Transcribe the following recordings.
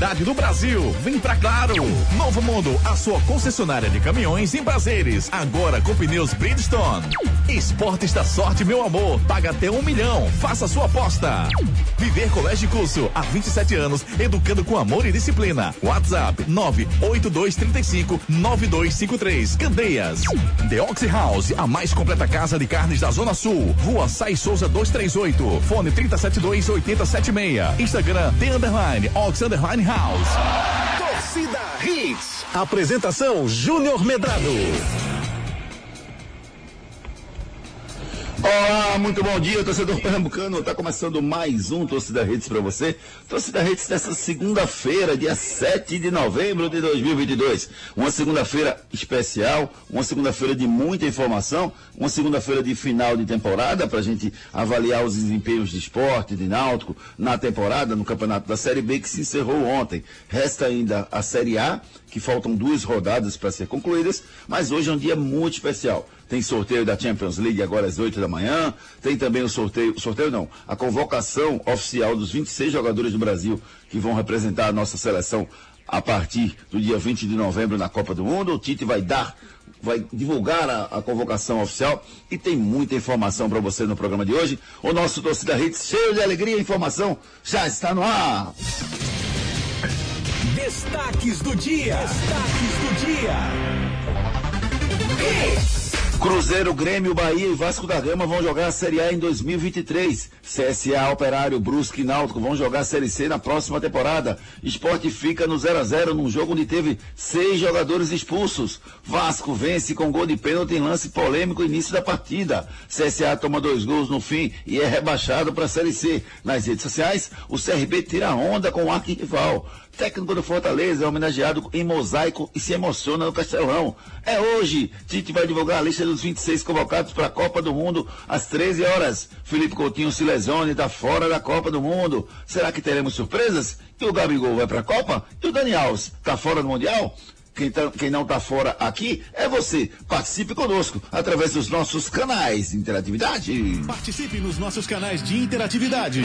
qualidade do Brasil. Vem pra Claro. Novo Mundo, a sua concessionária de caminhões em prazeres. Agora com pneus Bridgestone. Esportes da sorte, meu amor. Paga até um milhão. Faça sua aposta. Viver Colégio de Curso, há 27 anos, educando com amor e disciplina. WhatsApp 98235 9253. Candeias. The Oxy House, a mais completa casa de carnes da Zona Sul. Rua Sai Souza 238. Fone 372 8076. Instagram The Underline Ox Underline House. Torcida Hits. Apresentação Júnior Medrado. Olá, muito bom dia, torcedor pernambucano. Está começando mais um Torcida Redes para você. Torcida Redes dessa segunda-feira, dia 7 de novembro de 2022. Uma segunda-feira especial, uma segunda-feira de muita informação, uma segunda-feira de final de temporada para a gente avaliar os desempenhos de esporte, de náutico, na temporada, no campeonato da Série B que se encerrou ontem. Resta ainda a Série A, que faltam duas rodadas para ser concluídas, mas hoje é um dia muito especial. Tem sorteio da Champions League agora às 8 da manhã. Tem também o sorteio, sorteio não, a convocação oficial dos 26 jogadores do Brasil que vão representar a nossa seleção a partir do dia 20 de novembro na Copa do Mundo. O Tite vai dar, vai divulgar a, a convocação oficial e tem muita informação para você no programa de hoje. O nosso torcida Hits, cheio de alegria e informação, já está no ar. Destaques do dia. Destaques do dia. Cruzeiro, Grêmio, Bahia e Vasco da Gama vão jogar a Série A em 2023. CSA, Operário, Brusque e Náutico vão jogar a Série C na próxima temporada. Esporte fica no 0 a 0 num jogo onde teve seis jogadores expulsos. Vasco vence com gol de pênalti em lance polêmico início da partida. CSA toma dois gols no fim e é rebaixado para a Série C. Nas redes sociais, o CRB tira onda com o arquirrival. Técnico do Fortaleza é homenageado em mosaico e se emociona no Castelão. É hoje. Tite vai divulgar a lista dos 26 convocados para a Copa do Mundo às 13 horas. Felipe Coutinho se lesiona e está fora da Copa do Mundo. Será que teremos surpresas? E o Gabigol vai para a Copa? E o Dani Alves está fora do Mundial? Quem, tá, quem, não está fora aqui é você. Participe conosco através dos nossos canais de interatividade. Participe nos nossos canais de interatividade.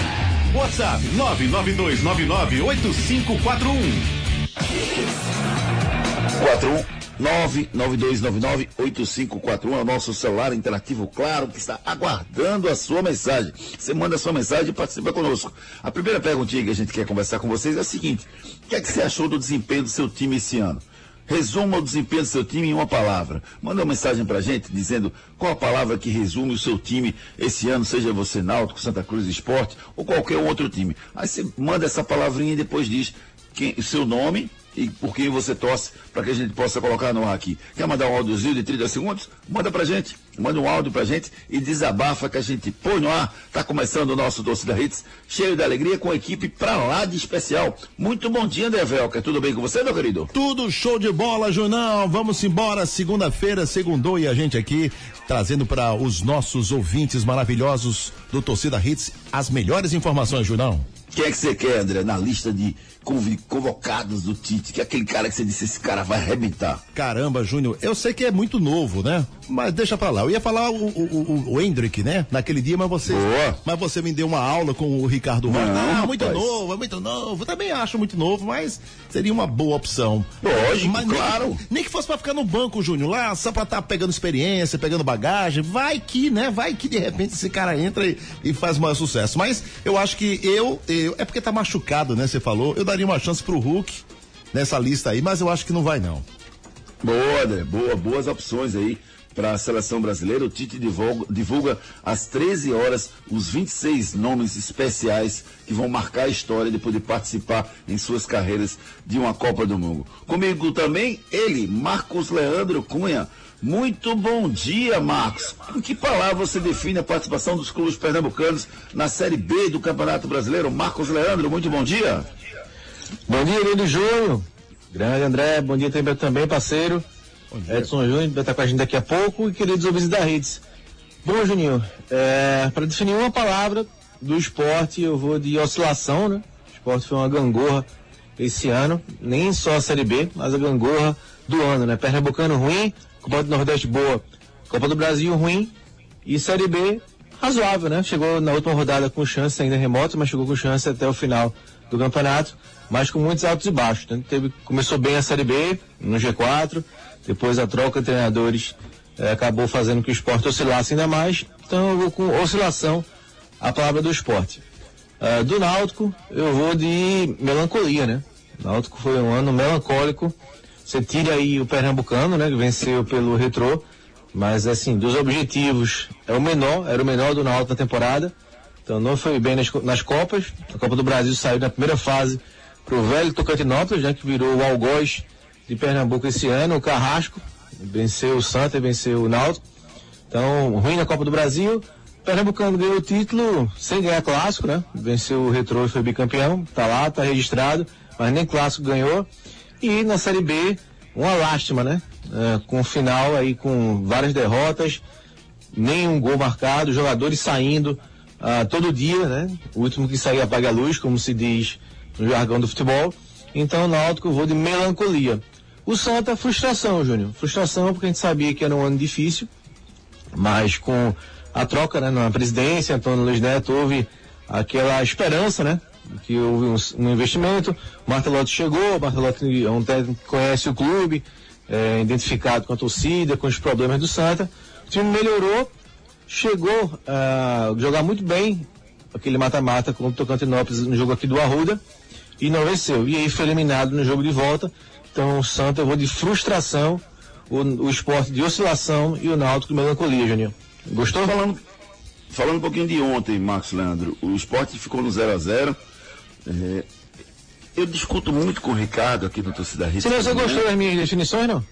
WhatsApp 992998541. 992998541 é o nosso celular interativo, claro, que está aguardando a sua mensagem. Você manda a sua mensagem e participa conosco. A primeira perguntinha que a gente quer conversar com vocês é a seguinte: o que, é que você achou do desempenho do seu time esse ano? Resuma o desempenho do seu time em uma palavra. Manda uma mensagem pra gente dizendo qual a palavra que resume o seu time esse ano, seja você Náutico, Santa Cruz Esporte ou qualquer outro time. Aí você manda essa palavrinha e depois diz quem, seu nome e por quem você torce para que a gente possa colocar no ar aqui. Quer mandar um áudiozinho de 30 segundos? Manda pra gente. Manda um áudio pra gente e desabafa que a gente põe no ar. Tá começando o nosso Doce da Hits, cheio de alegria, com a equipe pra lá de especial. Muito bom dia, André Velker. Tudo bem com você, meu querido? Tudo show de bola, Junão. Vamos embora. Segunda-feira, segundou e a gente aqui trazendo para os nossos ouvintes maravilhosos do Torcida Hits as melhores informações, Junão. Quem é que você quer, André, na lista de convocados do Tite? Que é aquele cara que você disse, esse cara vai arrebentar. Caramba, Júnior, eu sei que é muito novo, né? Mas deixa pra lá. Eu ia falar o, o, o, o Hendrick, né? Naquele dia, mas você. Boa. Mas você me deu uma aula com o Ricardo. Não, Ah, muito novo, é muito novo. Também acho muito novo, mas seria uma boa opção. Lógico, mas nem- claro. Nem, que fosse pra ficar no banco, Júnior, lá, só pra estar pegando experiência, pegando bagagem. Vai que, né? Vai que de repente esse cara entra e, e faz maior sucesso. Mas eu acho que eu, eu. É porque tá machucado, né? Você falou. Eu daria uma chance pro Hulk nessa lista aí, mas eu acho que não vai, não. Boa, André, boa, boas opções aí para a seleção brasileira. O Tite divulga, divulga às 13 horas os 26 nomes especiais que vão marcar a história de participar em suas carreiras de uma Copa do Mundo. Comigo também ele, Marcos Leandro Cunha. Muito bom dia, Marcos. Em que palavra você define a participação dos clubes pernambucanos na Série B do Campeonato Brasileiro? Marcos Leandro, muito bom dia. Bom dia, Lino Júnior. Grande André, bom dia também, também parceiro. Edson Júnior vai estar com a gente daqui a pouco e queridos ouvintes da Redes. Bom, Juninho, é, para definir uma palavra do esporte, eu vou de oscilação, né? O esporte foi uma gangorra esse ano, nem só a Série B, mas a gangorra do ano, né? Pernambucano ruim, Copa do Nordeste boa, Copa do Brasil ruim e Série B razoável, né? Chegou na última rodada com chance ainda remota, mas chegou com chance até o final do campeonato. Mas com muitos altos e baixos. Teve, começou bem a Série B, no G4, depois a troca de treinadores eh, acabou fazendo que o esporte oscilasse ainda mais. Então eu vou com oscilação a palavra do esporte. Uh, do Náutico, eu vou de melancolia, né? O Náutico foi um ano melancólico. Você tira aí o Pernambucano, né? Que venceu pelo Retrô. Mas, assim, dos objetivos, é o menor, era o menor do Náutico na temporada. Então não foi bem nas, nas Copas. A Copa do Brasil saiu na primeira fase pro velho Tocantinópolis, né? Que virou o algoz de Pernambuco esse ano, o Carrasco. Venceu o Santa e venceu o Náutico. Então, ruim na Copa do Brasil. Pernambucano ganhou o título sem ganhar clássico, né? Venceu o Retrô e foi bicampeão. Tá lá, tá registrado, mas nem clássico ganhou. E na Série B, uma lástima, né? É, com o final aí com várias derrotas, nenhum gol marcado, jogadores saindo uh, todo dia, né? O último que sair apaga a luz, como se diz no jargão do futebol. Então o Náutico vou de melancolia. O Santa, frustração, Júnior. Frustração porque a gente sabia que era um ano difícil, mas com a troca né, na presidência, Antônio Luiz Neto, houve aquela esperança, né? Que houve um, um investimento. Martelotti chegou, Martelotti é um técnico que conhece o clube, é, identificado com a torcida, com os problemas do Santa. O time melhorou, chegou a jogar muito bem aquele mata-mata contra o Tocantinópolis no jogo aqui do Arruda e não venceu. E aí foi eliminado no jogo de volta. Então o Santa eu vou de frustração, o, o esporte de oscilação e o Náutico de melancolia, Juninho. Gostou? Falando, falando um pouquinho de ontem, Marcos Leandro, o esporte ficou no 0 a 0 é, Eu discuto muito com o Ricardo aqui no Torcida Rita. Você, você gostou das minhas definições, não?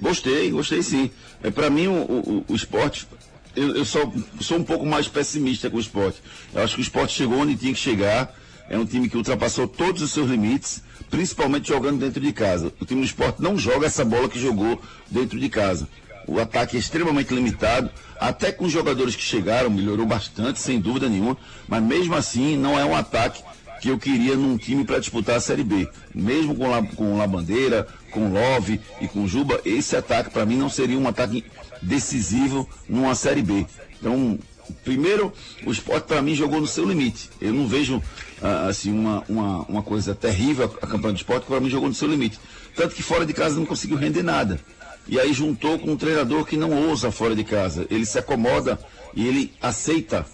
Gostei, gostei sim. É, Para mim, o, o, o esporte eu, eu sou, sou, um pouco mais pessimista com o esporte. Eu acho que o esporte chegou onde tinha que chegar. É um time que ultrapassou todos os seus limites, principalmente jogando dentro de casa. O time do esporte não joga essa bola que jogou dentro de casa. O ataque é extremamente limitado, até com os jogadores que chegaram, melhorou bastante, sem dúvida nenhuma, mas mesmo assim não é um ataque que eu queria num time para disputar a Série B. Mesmo com, La, com Labandeira, com Love e com Juba, esse ataque para mim não seria um ataque decisivo numa Série B. Então, primeiro, o esporte para mim jogou no seu limite. Eu não vejo ah, assim uma, uma, uma coisa terrível a campanha do esporte, para mim jogou no seu limite. Tanto que fora de casa não conseguiu render nada. E aí juntou com um treinador que não ousa fora de casa. Ele se acomoda e ele aceita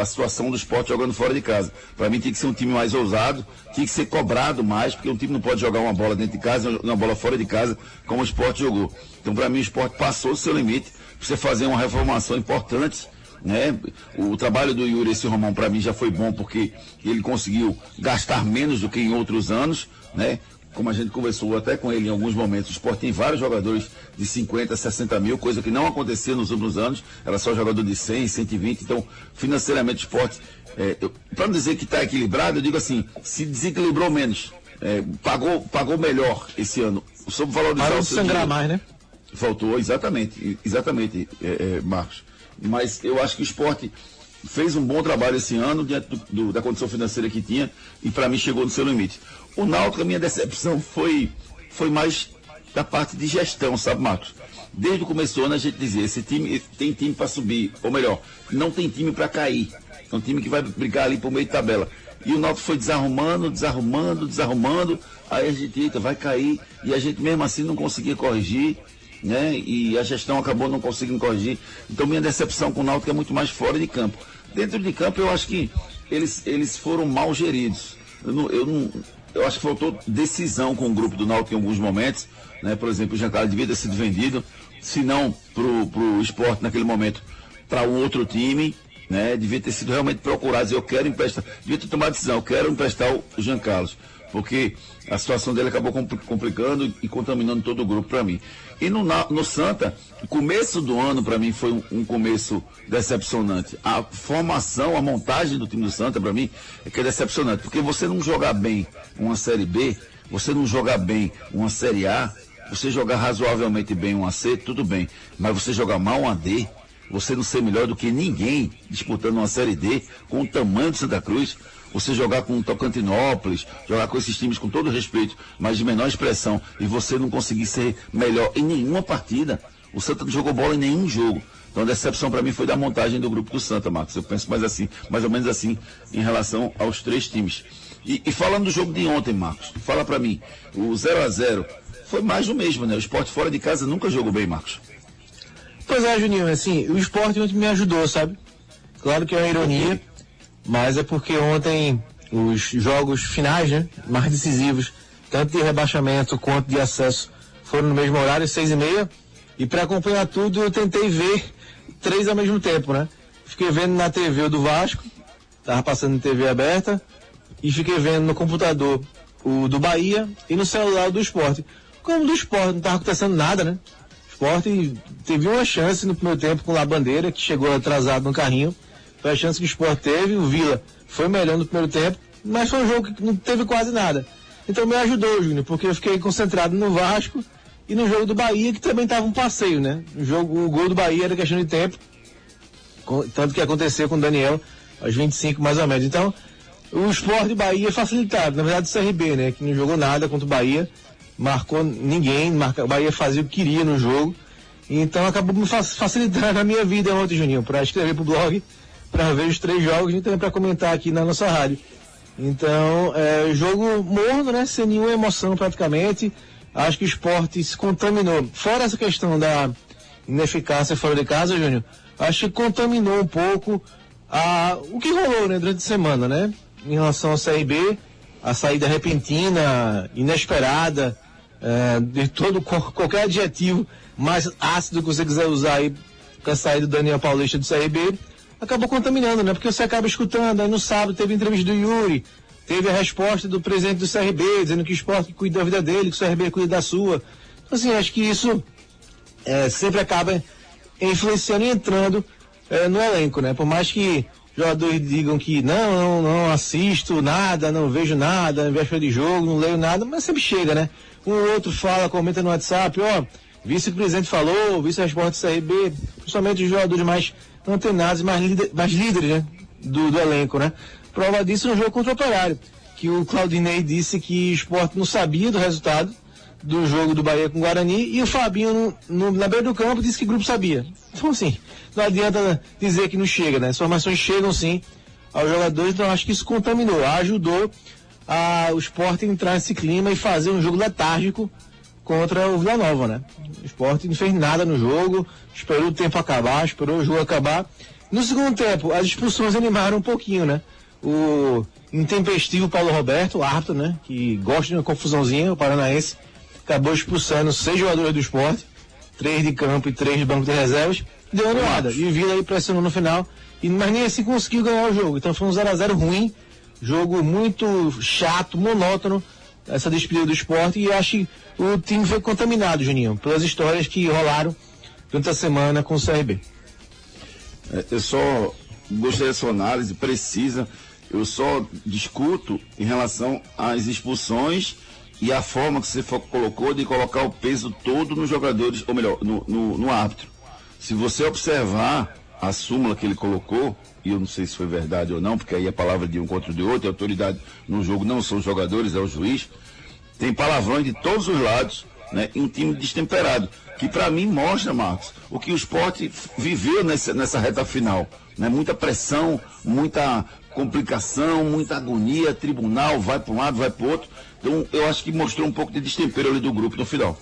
a situação do esporte jogando fora de casa. Para mim tem que ser um time mais ousado, tem que ser cobrado mais, porque um time não pode jogar uma bola dentro de casa, uma bola fora de casa, como o esporte jogou. Então para mim o esporte passou o seu limite, precisa fazer uma reformação importante. Né? O trabalho do Yuri esse Romão para mim já foi bom porque ele conseguiu gastar menos do que em outros anos, né? como a gente conversou até com ele em alguns momentos, o esporte tem vários jogadores de 50, 60 mil, coisa que não acontecia nos últimos anos, era só jogador de 100, 120, então financeiramente o esporte, é, para não dizer que está equilibrado, eu digo assim, se desequilibrou menos, é, pagou, pagou melhor esse ano, soube valorizar o seu sangrar mais, né? Faltou, exatamente, exatamente, é, é, Marcos. Mas eu acho que o esporte fez um bom trabalho esse ano diante do, do, da condição financeira que tinha e para mim chegou no seu limite. O Náutico, a minha decepção foi, foi mais da parte de gestão, sabe, Marcos? Desde o começo do ano a gente dizia, esse time tem time para subir, ou melhor, não tem time para cair. É um time que vai brigar ali por meio de tabela. E o Náutico foi desarrumando, desarrumando, desarrumando. Aí a gente, eita, vai cair. E a gente mesmo assim não conseguia corrigir, né? E a gestão acabou não conseguindo corrigir. Então minha decepção com o Náutico é muito mais fora de campo. Dentro de campo eu acho que eles, eles foram mal geridos. Eu não, eu não, eu acho que faltou decisão com o grupo do Náutico em alguns momentos. Né? Por exemplo, o Giancarlo devia ter sido vendido, se não para o esporte naquele momento, para um outro time. Né? Devia ter sido realmente procurado, eu quero emprestar, devia ter tomado decisão, eu quero emprestar o Jean Carlos, porque a situação dele acabou complicando e contaminando todo o grupo para mim. E no, no Santa, o começo do ano para mim foi um, um, começo decepcionante. A formação, a montagem do time do Santa para mim é que é decepcionante, porque você não jogar bem uma Série B, você não jogar bem uma Série A, você jogar razoavelmente bem uma C, tudo bem, mas você jogar mal uma D, você não ser melhor do que ninguém disputando uma Série D com o tamanho do Santa Cruz, você jogar com o Tocantinópolis, jogar com esses times com todo respeito, mas de menor expressão, e você não conseguir ser melhor em nenhuma partida. O Santa não jogou bola em nenhum jogo. Então a decepção para mim foi da montagem do grupo do Santa, Marcos. Eu penso mais assim, mais ou menos assim, em relação aos três times. E, e falando do jogo de ontem, Marcos, fala para mim, o 0 a 0 foi mais do mesmo, né? O esporte fora de casa nunca jogou bem, Marcos. Pois é, Juninho, assim, o esporte ontem me ajudou, sabe? Claro que é uma ironia, mas é porque ontem os jogos finais, né, mais decisivos, tanto de rebaixamento quanto de acesso, foram no mesmo horário, seis e meia, e para acompanhar tudo eu tentei ver três ao mesmo tempo, né? Fiquei vendo na TV do Vasco, tava passando em TV aberta, e fiquei vendo no computador o do Bahia e no celular do esporte. Como do esporte não tava acontecendo nada, né? Esporte teve uma chance no primeiro tempo com a bandeira, que chegou atrasado no carrinho. Foi a chance que o esporte teve, o Vila foi melhor no primeiro tempo, mas foi um jogo que não teve quase nada. Então me ajudou, Júnior, porque eu fiquei concentrado no Vasco e no jogo do Bahia, que também estava um passeio, né? O, jogo, o gol do Bahia era questão de tempo, tanto que aconteceu com o Daniel aos 25 mais ou menos. Então, o esporte Bahia é facilitado. Na verdade, o CRB, né? Que não jogou nada contra o Bahia, marcou ninguém, marca, o Bahia fazia o que queria no jogo. Então acabou me facilitando a minha vida ontem, Juninho, para escrever pro blog, para ver os três jogos e também para comentar aqui na nossa rádio. Então, é, jogo morno, né? Sem nenhuma emoção praticamente. Acho que o esporte se contaminou. Fora essa questão da ineficácia fora de casa, Júnior, acho que contaminou um pouco a, o que rolou né, durante a semana, né? Em relação ao CRB, a saída repentina, inesperada, é, de todo qualquer adjetivo mais ácido que você quiser usar aí com a saída do Daniel Paulista do CRB, acabou contaminando, né? Porque você acaba escutando, aí no sábado teve entrevista do Yuri, teve a resposta do presidente do CRB, dizendo que o esporte cuida da vida dele, que o CRB cuida da sua. Então, assim, acho que isso é, sempre acaba influenciando e entrando é, no elenco, né? Por mais que jogadores digam que não, não, não assisto nada, não vejo nada, em véspera de jogo, não leio nada, mas sempre chega, né? Um ou outro fala, comenta no WhatsApp, ó, vice-presidente falou, vice-responde do CRB, principalmente os jogadores mais antenados, mais, mais líderes, né? Do, do elenco, né? Prova disso no jogo contra o Operário, que o Claudinei disse que o esporte não sabia do resultado do jogo do Bahia com o Guarani e o Fabinho no, no, na beira do campo disse que o grupo sabia. Então assim, não adianta dizer que não chega, né? As informações chegam sim aos jogadores, então acho que isso contaminou, ajudou a, o esporte entrar nesse clima e fazer um jogo letárgico contra o Vila Nova, né? O esporte não fez nada no jogo, esperou o tempo acabar, esperou o jogo acabar. No segundo tempo, as expulsões animaram um pouquinho, né? O intempestivo Paulo Roberto, o árbitro, né? Que gosta de uma confusãozinha, o paranaense, acabou expulsando seis jogadores do esporte, três de campo e três de banco de reservas, deu uma animada. E o Vila aí pressionou no final, e, mas nem assim conseguiu ganhar o jogo. Então foi um 0x0 ruim, jogo muito chato, monótono, essa despedida do esporte, e acho que o time foi contaminado, Juninho, pelas histórias que rolaram durante a semana com o CRB. É, eu só gostei da sua análise precisa. Eu só discuto em relação às expulsões e a forma que você colocou de colocar o peso todo nos jogadores, ou melhor, no, no, no árbitro. Se você observar a súmula que ele colocou, e eu não sei se foi verdade ou não, porque aí a palavra de um contra o de outro, a autoridade no jogo não são os jogadores, é o juiz, tem palavrões de todos os lados, né? E um time destemperado que para mim mostra, Marcos, o que o esporte viveu nessa, nessa reta final. Né? Muita pressão, muita complicação, muita agonia, tribunal, vai para um lado, vai para outro. Então eu acho que mostrou um pouco de destempero ali do grupo no final.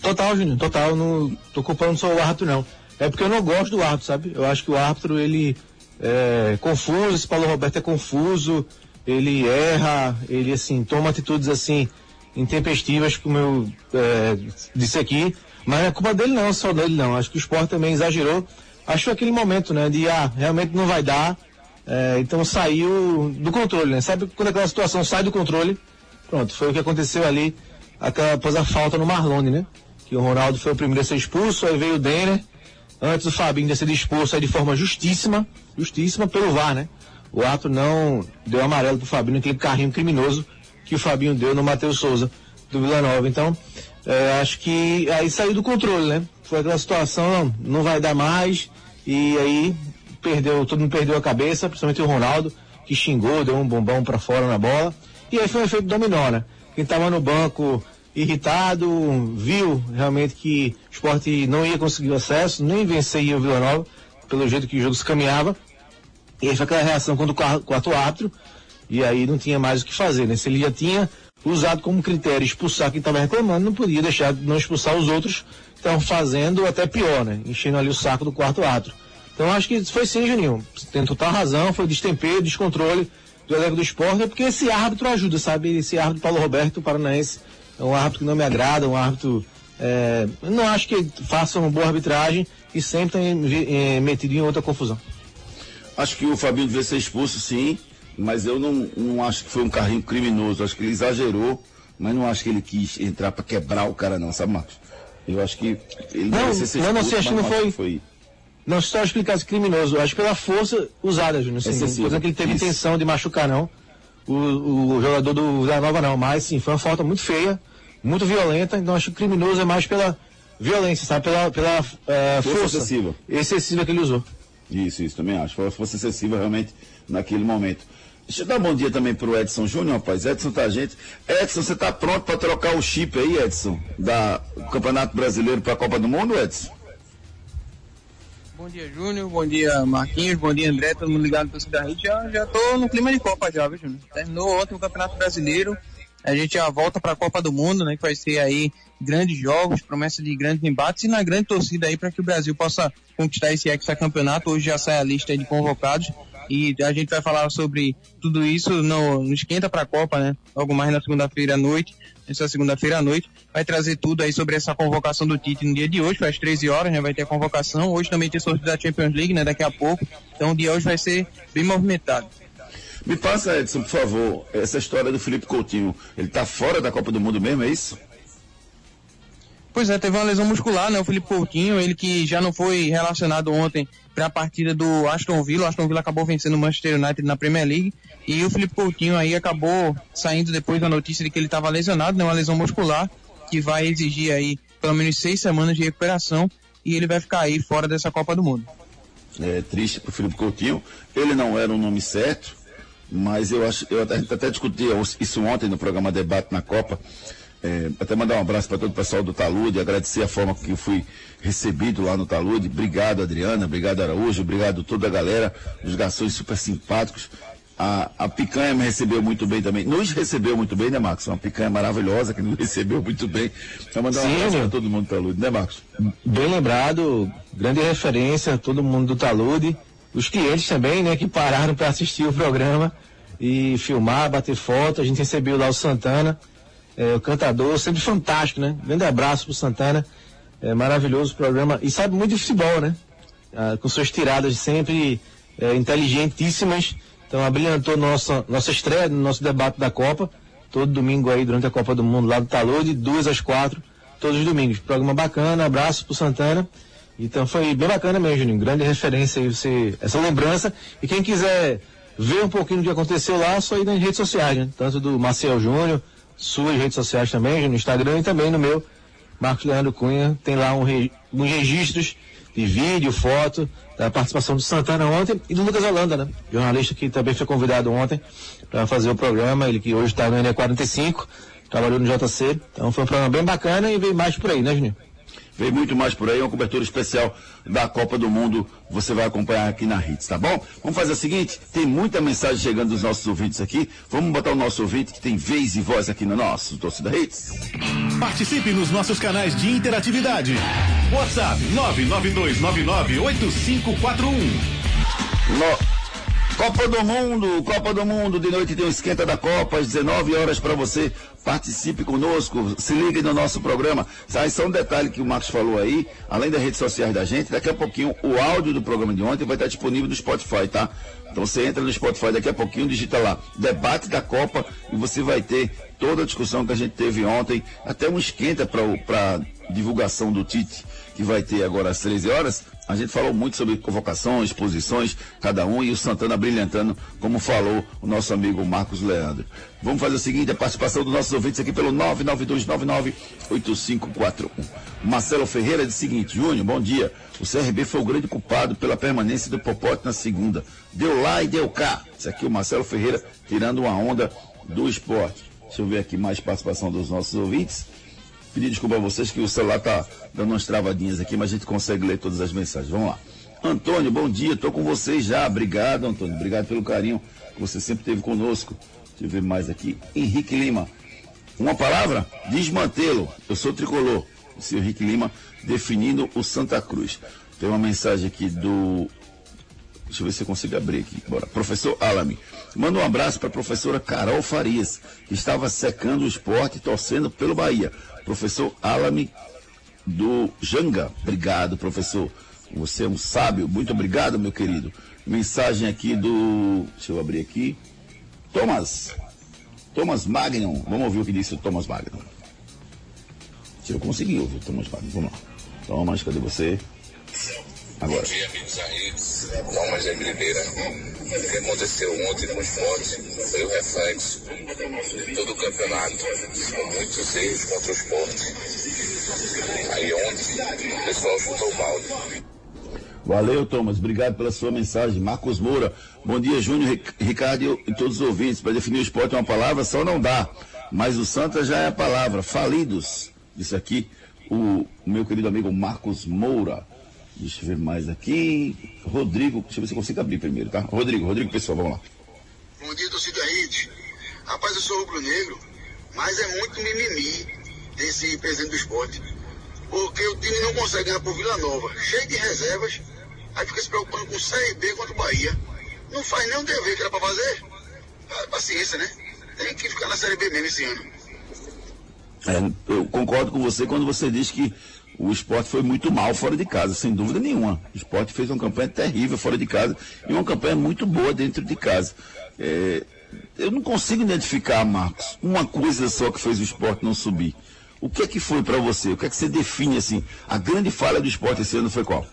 Total, Júnior, total, não tô culpando só o árbitro não. É porque eu não gosto do árbitro, sabe? Eu acho que o árbitro, ele é confuso, esse Paulo Roberto é confuso, ele erra, ele assim, toma atitudes assim, intempestivas, como eu é, disse aqui, mas não é culpa dele não, só dele não. Acho que o esporte também exagerou. Acho aquele momento, né, de ah, realmente não vai dar. É, então saiu do controle, né? Sabe quando aquela situação sai do controle? Pronto, foi o que aconteceu ali aquela, após a falta no Marlone, né? Que o Ronaldo foi o primeiro a ser expulso, aí veio o Denner. Antes o Fabinho de ser expulso aí de forma justíssima, justíssima pelo VAR, né? O ato não deu amarelo pro Fabinho, aquele carrinho criminoso que o Fabinho deu no Matheus Souza do Vila Nova. Então, é, acho que aí saiu do controle, né? Foi aquela situação, não, não vai dar mais, e aí perdeu, todo mundo perdeu a cabeça, principalmente o Ronaldo, que xingou, deu um bombão para fora na bola, e aí foi um efeito dominó, né? Quem estava no banco irritado, viu realmente que o esporte não ia conseguir acesso, nem vencer o Vila Nova, pelo jeito que o jogo se caminhava, e aí foi aquela reação contra o quarto árbitro, E aí não tinha mais o que fazer, né? Se ele já tinha usado como critério expulsar quem estava reclamando, não podia deixar de não expulsar os outros que estavam fazendo até pior, né? Enchendo ali o saco do quarto árbitro. Então acho que foi sim, Juninho. Tem total razão, foi destempero, descontrole do elenco do esporte, é porque esse árbitro ajuda, sabe? Esse árbitro Paulo Roberto Paranaense é um árbitro que não me agrada, um árbitro. É, não acho que faça uma boa arbitragem e sempre tem é, metido em outra confusão. Acho que o Fabinho devia ser expulso, sim, mas eu não, não acho que foi um carrinho criminoso. Acho que ele exagerou, mas não acho que ele quis entrar para quebrar o cara, não, sabe, Marcos? Eu acho que ele não, ser expulso, não, não sei, acho que não foi. foi. Não, só explicasse criminoso, acho pela força usada, Júnior. Sim, não que ele teve Isso. intenção de machucar, não. O, o jogador do da Nova não, mas sim, foi uma falta muito feia, muito violenta, então acho que criminoso é mais pela violência, sabe? Pela, pela uh, força, excessiva. excessiva que ele usou. Isso, isso, também acho. Foi força excessiva realmente naquele momento. Deixa eu dar um bom dia também pro Edson Júnior, rapaz. Edson tá gente. Edson, você tá pronto para trocar o chip aí, Edson? Da Campeonato Brasileiro para a Copa do Mundo, Edson? Bom dia, Júnior. Bom dia, Marquinhos. Bom dia, André. Todo mundo ligado no da Rede. Já, já tô no clima de Copa já, viu, Júnior? Terminou ontem o Campeonato Brasileiro. A gente já volta para a Copa do Mundo, né? Que vai ser aí grandes jogos, promessa de grandes embates e na grande torcida aí para que o Brasil possa conquistar esse hexacampeonato. Hoje já sai a lista de convocados e a gente vai falar sobre tudo isso no, no Esquenta para a Copa, né? Logo mais na segunda-feira à noite essa segunda-feira à noite. Vai trazer tudo aí sobre essa convocação do Tite no dia de hoje, às 13 horas, né? Vai ter a convocação. Hoje também tem sorteio da Champions League, né? Daqui a pouco. Então o dia hoje vai ser bem movimentado. Me passa, Edson, por favor, essa história do Felipe Coutinho. Ele tá fora da Copa do Mundo mesmo, é isso? Pois é, teve uma lesão muscular, né? O Felipe Coutinho, ele que já não foi relacionado ontem para a partida do Aston Villa. O Aston Villa acabou vencendo o Manchester United na Premier League. E o Felipe Coutinho aí acabou saindo depois da notícia de que ele estava lesionado, né? Uma lesão muscular que vai exigir aí pelo menos seis semanas de recuperação e ele vai ficar aí fora dessa Copa do Mundo. É triste para o Felipe Coutinho. Ele não era o nome certo, mas eu acho, eu até, até discuti isso ontem no programa Debate na Copa. É, até mandar um abraço para todo o pessoal do Talude, agradecer a forma que eu fui recebido lá no Talude. Obrigado, Adriana, obrigado, Araújo, obrigado toda a galera, os garçons super simpáticos. A, a picanha me recebeu muito bem também. Nos recebeu muito bem, né, Marcos? Uma picanha maravilhosa que nos recebeu muito bem. Então, mandar um abraço para todo mundo do Talude, né, Marcos? Bem lembrado, grande referência, todo mundo do Talude. Os clientes também, né, que pararam para assistir o programa e filmar, bater foto. A gente recebeu lá o Santana é, o cantador, sempre fantástico, né? Grande abraço pro Santana. É maravilhoso o programa. E sabe muito de futebol, né? Ah, com suas tiradas sempre é, inteligentíssimas. Então abrilhantou nossa, nossa estreia no nosso debate da Copa. Todo domingo aí, durante a Copa do Mundo, lá do Talô, de duas às quatro, todos os domingos. Programa bacana, abraço pro Santana. Então foi bem bacana mesmo, Juninho. Grande referência aí, você, essa lembrança. E quem quiser ver um pouquinho do que aconteceu lá, só ir nas redes sociais, né? Tanto do Marcel Júnior, suas redes sociais também, no Instagram e também no meu, Marcos Leandro Cunha. Tem lá um, uns registros de vídeo, foto, da participação do Santana ontem e do Lucas Holanda, né? Jornalista que também foi convidado ontem para fazer o programa, ele que hoje está no NE45, trabalhou no JC. Então foi um programa bem bacana e veio mais por aí, né, Juninho? Vem muito mais por aí, uma cobertura especial da Copa do Mundo. Você vai acompanhar aqui na Hits, tá bom? Vamos fazer o seguinte: tem muita mensagem chegando dos nossos ouvintes aqui. Vamos botar o nosso ouvinte que tem vez e voz aqui no nosso Torcida Hits. Participe nos nossos canais de interatividade. WhatsApp 992998541. No... Copa do Mundo, Copa do Mundo, de noite tem um esquenta da Copa, às 19 horas para você. Participe conosco, se ligue no nosso programa. Sai só um detalhe que o Marcos falou aí, além das redes sociais da gente, daqui a pouquinho o áudio do programa de ontem vai estar disponível no Spotify, tá? Então você entra no Spotify daqui a pouquinho, digita lá, debate da Copa, e você vai ter toda a discussão que a gente teve ontem, até um esquenta para divulgação do Tite, que vai ter agora às 13 horas, a gente falou muito sobre convocações, posições, cada um, e o Santana brilhantando, como falou o nosso amigo Marcos Leandro. Vamos fazer o seguinte, a participação dos nossos ouvintes aqui pelo 992998541. Marcelo Ferreira diz o seguinte, Júnior, bom dia. O CRB foi o grande culpado pela permanência do Popote na segunda. Deu lá e deu cá. Isso aqui é o Marcelo Ferreira tirando uma onda do esporte. Deixa eu ver aqui mais participação dos nossos ouvintes. Pedir desculpa a vocês que o celular está dando umas travadinhas aqui, mas a gente consegue ler todas as mensagens. Vamos lá. Antônio, bom dia, estou com vocês já. Obrigado, Antônio. Obrigado pelo carinho que você sempre teve conosco. Deixa eu ver mais aqui. Henrique Lima. Uma palavra? Desmantê-lo. Eu sou tricolor. O senhor Henrique Lima definindo o Santa Cruz. Tem uma mensagem aqui do. Deixa eu ver se eu consigo abrir aqui. Bora. Professor Alami. Manda um abraço para a professora Carol Farias, que estava secando o esporte torcendo pelo Bahia. Professor Alami do Janga. Obrigado, professor. Você é um sábio. Muito obrigado, meu querido. Mensagem aqui do. Deixa eu abrir aqui. Thomas. Thomas Magnum. Vamos ouvir o que disse o Thomas Magnum. Se eu conseguir ouvir o Thomas Magnum. Vamos lá. Thomas, cadê você? Agora. Bom dia, amigos amigos. Thomas de Ribeira. O que aconteceu ontem com o esporte foi o reflexo de todo o campeonato, com muitos erros contra o esporte. Aí ontem o pessoal chutou o balde. Valeu, Thomas. Obrigado pela sua mensagem. Marcos Moura. Bom dia, Júnior, Ricardo e todos os ouvintes. Para definir o esporte uma palavra só não dá. Mas o Santa já é a palavra. Falidos. Disse aqui o, o meu querido amigo Marcos Moura. Deixa eu ver mais aqui. Rodrigo, deixa eu ver se eu consigo abrir primeiro, tá? Rodrigo, Rodrigo, pessoal, vamos lá. Bom dia, torcida Hit. Rapaz, eu sou rubro-negro, mas é muito mimimi desse presidente do esporte. Porque o time não consegue ganhar por Vila Nova, cheio de reservas, aí fica se preocupando com Série B contra o Bahia. Não faz nem o dever que era pra fazer. Ah, paciência, né? Tem que ficar na Série B mesmo esse ano. É, eu concordo com você quando você diz que o esporte foi muito mal fora de casa, sem dúvida nenhuma. O esporte fez uma campanha terrível fora de casa e uma campanha muito boa dentro de casa. É, eu não consigo identificar, Marcos, uma coisa só que fez o esporte não subir. O que é que foi para você? O que é que você define assim? A grande falha do esporte esse ano foi qual?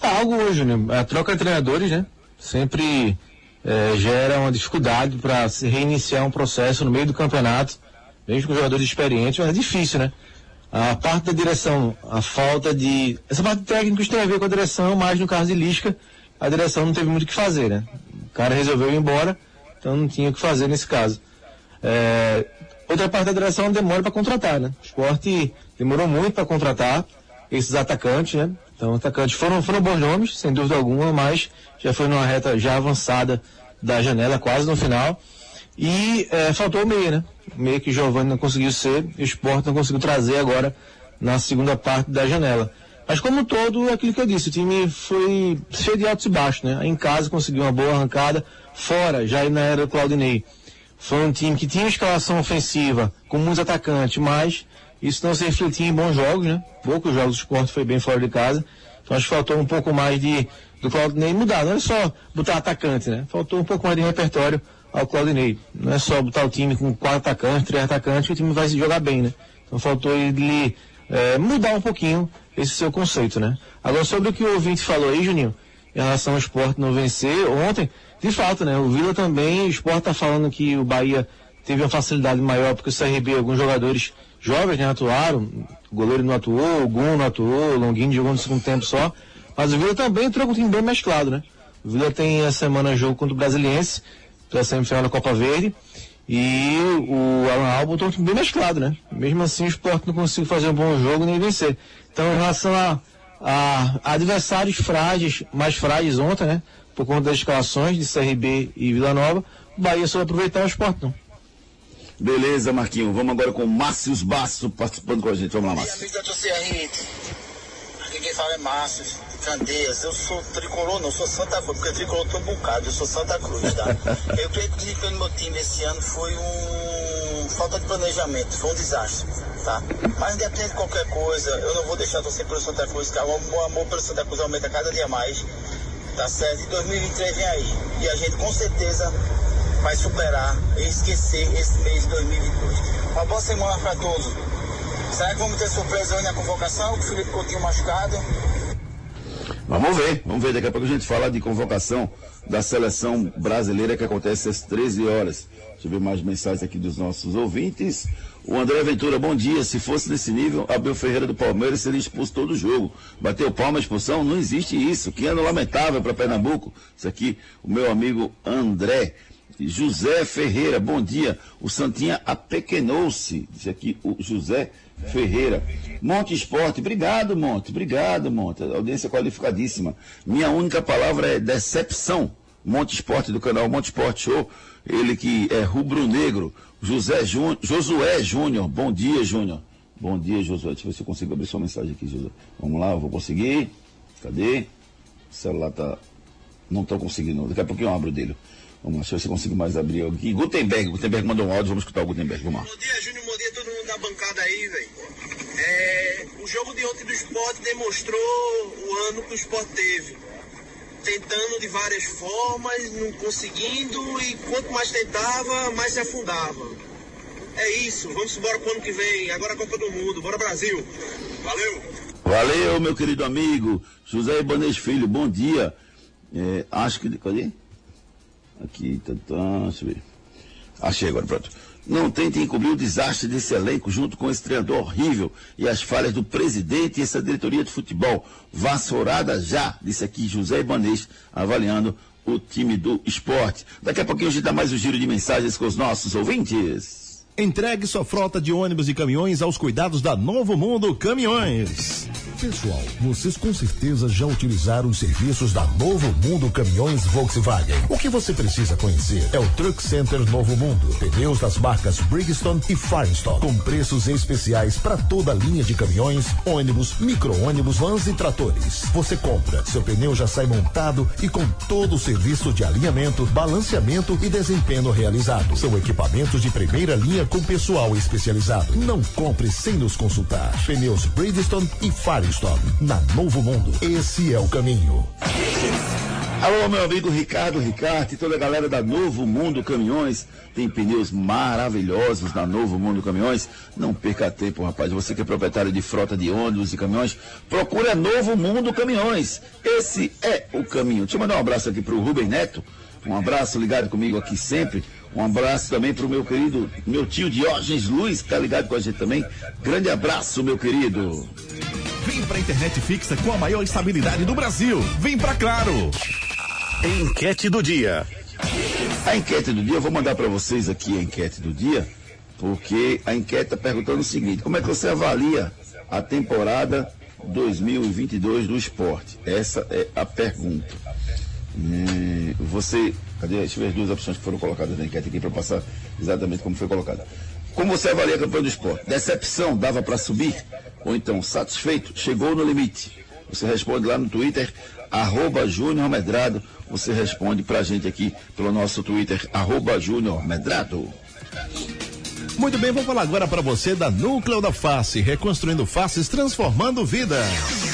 Ah, algo hoje, né? A troca de treinadores, né? Sempre é, gera uma dificuldade para reiniciar um processo no meio do campeonato, mesmo com jogadores experientes, mas é difícil, né? A parte da direção, a falta de. Essa parte de técnicos tem a ver com a direção, mas no caso de Lisca, a direção não teve muito o que fazer, né? O cara resolveu ir embora, então não tinha o que fazer nesse caso. É, outra parte da direção demora para contratar, né? O esporte demorou muito para contratar esses atacantes, né? Então, atacantes foram, foram bons nomes, sem dúvida alguma, mas já foi numa reta já avançada da janela, quase no final. E é, faltou o meia, né? Meia que Giovanni não conseguiu ser, e o Sport não conseguiu trazer agora na segunda parte da janela. Mas como um todo, é aquilo que eu disse, o time foi cheio de altos e baixos, né? Em casa conseguiu uma boa arrancada, fora, já na era do Claudinei. Foi um time que tinha escalação ofensiva, com muitos atacantes, mas isso não se refletia em bons jogos, né? Poucos jogos do esporte foi bem fora de casa. Então acho que faltou um pouco mais de do Claudinei mudar, não é só botar atacante, né? Faltou um pouco mais de repertório ao Claudinei. Não é só botar o time com quatro atacantes, três atacantes, que o time vai se jogar bem, né? Então faltou ele é, mudar um pouquinho esse seu conceito, né? Agora sobre o que o ouvinte falou aí, Juninho, em relação ao esporte não vencer, ontem, de fato, né? O Vila também, o esporte tá falando que o Bahia teve uma facilidade maior porque o CRB, alguns jogadores jovens né, atuaram, o goleiro não atuou, o Gun não atuou, o Longuinho jogou no segundo tempo só, mas o Vila também entrou com um time bem mesclado, né? O Vila tem essa semana jogo contra o Brasiliense, pela semifinal da Copa Verde, e o Alan um time bem mesclado, né? Mesmo assim o Sport não conseguiu fazer um bom jogo nem vencer. Então em relação a, a adversários frágeis, mais frágeis ontem, né? Por conta das escalações de CRB e Vila Nova, o Bahia só aproveitar o Sport não. Beleza, Marquinho. Vamos agora com o Márcio Basso participando com a gente. Vamos lá, Márcio. amigo aqui quem fala é Márcio, Candeias. Eu sou tricolor, não, sou Santa Cruz, porque tricolor um bocado, eu sou Santa Cruz, tá? eu creio que o desempenho do meu time esse ano foi um. falta de planejamento, foi um desastre, tá? Mas independente de qualquer coisa, eu não vou deixar de torcer pelo Santa Cruz, que o amor pelo Santa Cruz aumenta cada dia mais, tá certo? E 2023 vem aí. E a gente com certeza vai superar e esquecer esse mês de 2022. Uma boa semana para todos. Será que vamos ter surpresa hoje na convocação? O Felipe Coutinho machucado? Vamos ver, vamos ver. Daqui a pouco a gente fala de convocação da seleção brasileira que acontece às 13 horas. Deixa eu ver mais mensagens aqui dos nossos ouvintes. O André Ventura, bom dia. Se fosse nesse nível, Abel Ferreira do Palmeiras seria expulso todo o jogo. Bateu palma expulsão? Não existe isso. Que ano lamentável para Pernambuco. Isso aqui, o meu amigo André. José Ferreira, bom dia. O Santinha apequenou-se. Disse aqui o José Ferreira. Monte Esporte, obrigado, Monte. Obrigado, Monte. Audiência qualificadíssima. Minha única palavra é decepção. Monte Esporte do canal Monte Esporte Show. Ele que é rubro-negro. José Júnior, Josué Júnior. Bom dia, Júnior. Bom dia, Josué. Deixa eu ver se eu consigo abrir sua mensagem aqui, Josué. Vamos lá, eu vou conseguir. Cadê? O celular tá. Não estou conseguindo. Daqui a pouquinho eu abro dele. Vamos lá, deixa eu ver se eu consigo mais abrir aqui. Gutenberg, Gutenberg mandou um áudio, vamos escutar o Gutenberg. Vamos lá. Bom dia, Júnior. Bom dia todo mundo da bancada aí, velho. É, o jogo de ontem do esporte demonstrou o ano que o esporte teve. Tentando de várias formas, não conseguindo, e quanto mais tentava, mais se afundava. É isso, vamos embora pro ano que vem. Agora a Copa do Mundo. Bora Brasil. Valeu! Valeu, meu querido amigo. José Ibanez Filho, bom dia. É, acho que. Cadê? Aqui, tá, tá, deixa eu ver. Achei agora, pronto. Não tente encobrir o desastre desse elenco junto com esse treinador horrível e as falhas do presidente e essa diretoria de futebol. Vassourada já, disse aqui José Ibanez, avaliando o time do esporte. Daqui a pouquinho a gente dá mais um giro de mensagens com os nossos ouvintes. Entregue sua frota de ônibus e caminhões aos cuidados da Novo Mundo Caminhões. Pessoal, vocês com certeza já utilizaram os serviços da Novo Mundo Caminhões Volkswagen. O que você precisa conhecer é o Truck Center Novo Mundo. Pneus das marcas Bridgestone e Firestone, com preços especiais para toda a linha de caminhões, ônibus, micro-ônibus, vans e tratores. Você compra, seu pneu já sai montado e com todo o serviço de alinhamento, balanceamento e desempenho realizado. São equipamentos de primeira linha com pessoal especializado. Não compre sem nos consultar. Pneus Bridgestone e Firestone. Na Novo Mundo. Esse é o caminho. Alô, meu amigo Ricardo Ricardo e toda a galera da Novo Mundo Caminhões. Tem pneus maravilhosos na Novo Mundo Caminhões. Não perca tempo, rapaz. Você que é proprietário de frota de ônibus e caminhões, procure a Novo Mundo Caminhões. Esse é o caminho. Deixa eu mandar um abraço aqui pro Rubem Neto. Um abraço ligado comigo aqui sempre. Um abraço também pro meu querido, meu tio Diógenes Luiz, que tá ligado com a gente também. Grande abraço, meu querido. Vem pra internet fixa com a maior estabilidade do Brasil. Vem pra Claro. Enquete do dia. A enquete do dia, eu vou mandar para vocês aqui a enquete do dia, porque a enquete está perguntando o seguinte: como é que você avalia a temporada 2022 do esporte? Essa é a pergunta. Você, cadê? Deixa eu ver as duas opções que foram colocadas na enquete aqui para passar exatamente como foi colocada. Como você avalia a campanha do esporte? Decepção, dava para subir? Ou então, satisfeito, chegou no limite? Você responde lá no Twitter, arroba Júnior Medrado. Você responde pra gente aqui pelo nosso Twitter, arroba Júnior Medrado. Muito bem, vou falar agora para você da Núcleo da Face, reconstruindo faces, transformando vidas.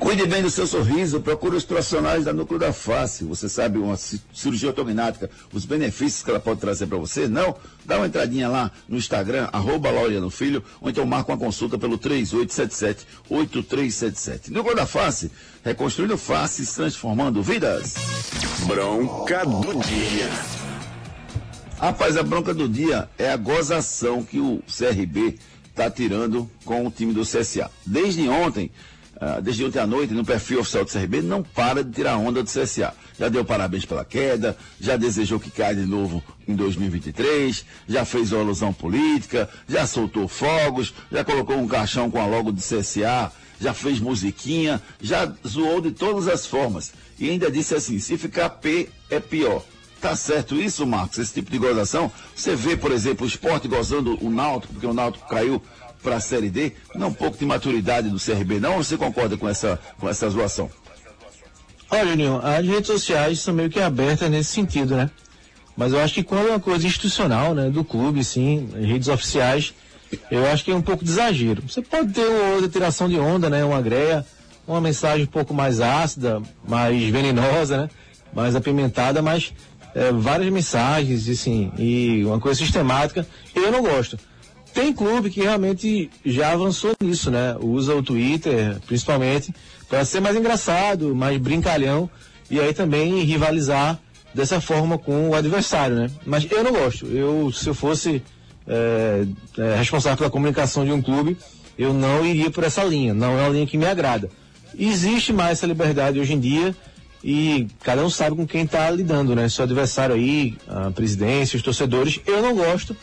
Cuide bem do seu sorriso, procure os profissionais da Núcleo da Face. Você sabe uma ci- cirurgia ortognática, os benefícios que ela pode trazer para você? Não? Dá uma entradinha lá no Instagram, arroba Laureano Filho, ou então marca uma consulta pelo 3877-8377. Núcleo da Face, reconstruindo faces, transformando vidas. Bronca do dia. Rapaz, a bronca do dia é a gozação que o CRB está tirando com o time do CSA. Desde ontem, ah, desde ontem à noite, no perfil oficial do CRB, não para de tirar onda do CSA. Já deu parabéns pela queda, já desejou que caia de novo em 2023, já fez uma alusão política, já soltou fogos, já colocou um caixão com a logo do CSA, já fez musiquinha, já zoou de todas as formas. E ainda disse assim, se ficar P é pior. Tá certo isso, Marcos, esse tipo de gozação? Você vê, por exemplo, o esporte gozando o Náutico, porque o Náutico caiu para a Série D, não um pouco de maturidade do CRB, não? Ou você concorda com essa, com essa zoação? Olha, Juninho, as redes sociais são meio que abertas nesse sentido, né? Mas eu acho que quando é uma coisa institucional, né, do clube, sim, redes oficiais, eu acho que é um pouco de exagero. Você pode ter uma outra tiração de onda, né, uma greia, uma mensagem um pouco mais ácida, mais venenosa, né, mais apimentada, mas é, várias mensagens, assim, e uma coisa sistemática, eu não gosto. Tem clube que realmente já avançou nisso, né? Usa o Twitter, principalmente, para ser mais engraçado, mais brincalhão, e aí também rivalizar dessa forma com o adversário, né? Mas eu não gosto. Eu, se eu fosse é, é, responsável pela comunicação de um clube, eu não iria por essa linha. Não é uma linha que me agrada. Existe mais essa liberdade hoje em dia e cada um sabe com quem está lidando, né? Seu adversário aí, a presidência, os torcedores, eu não gosto.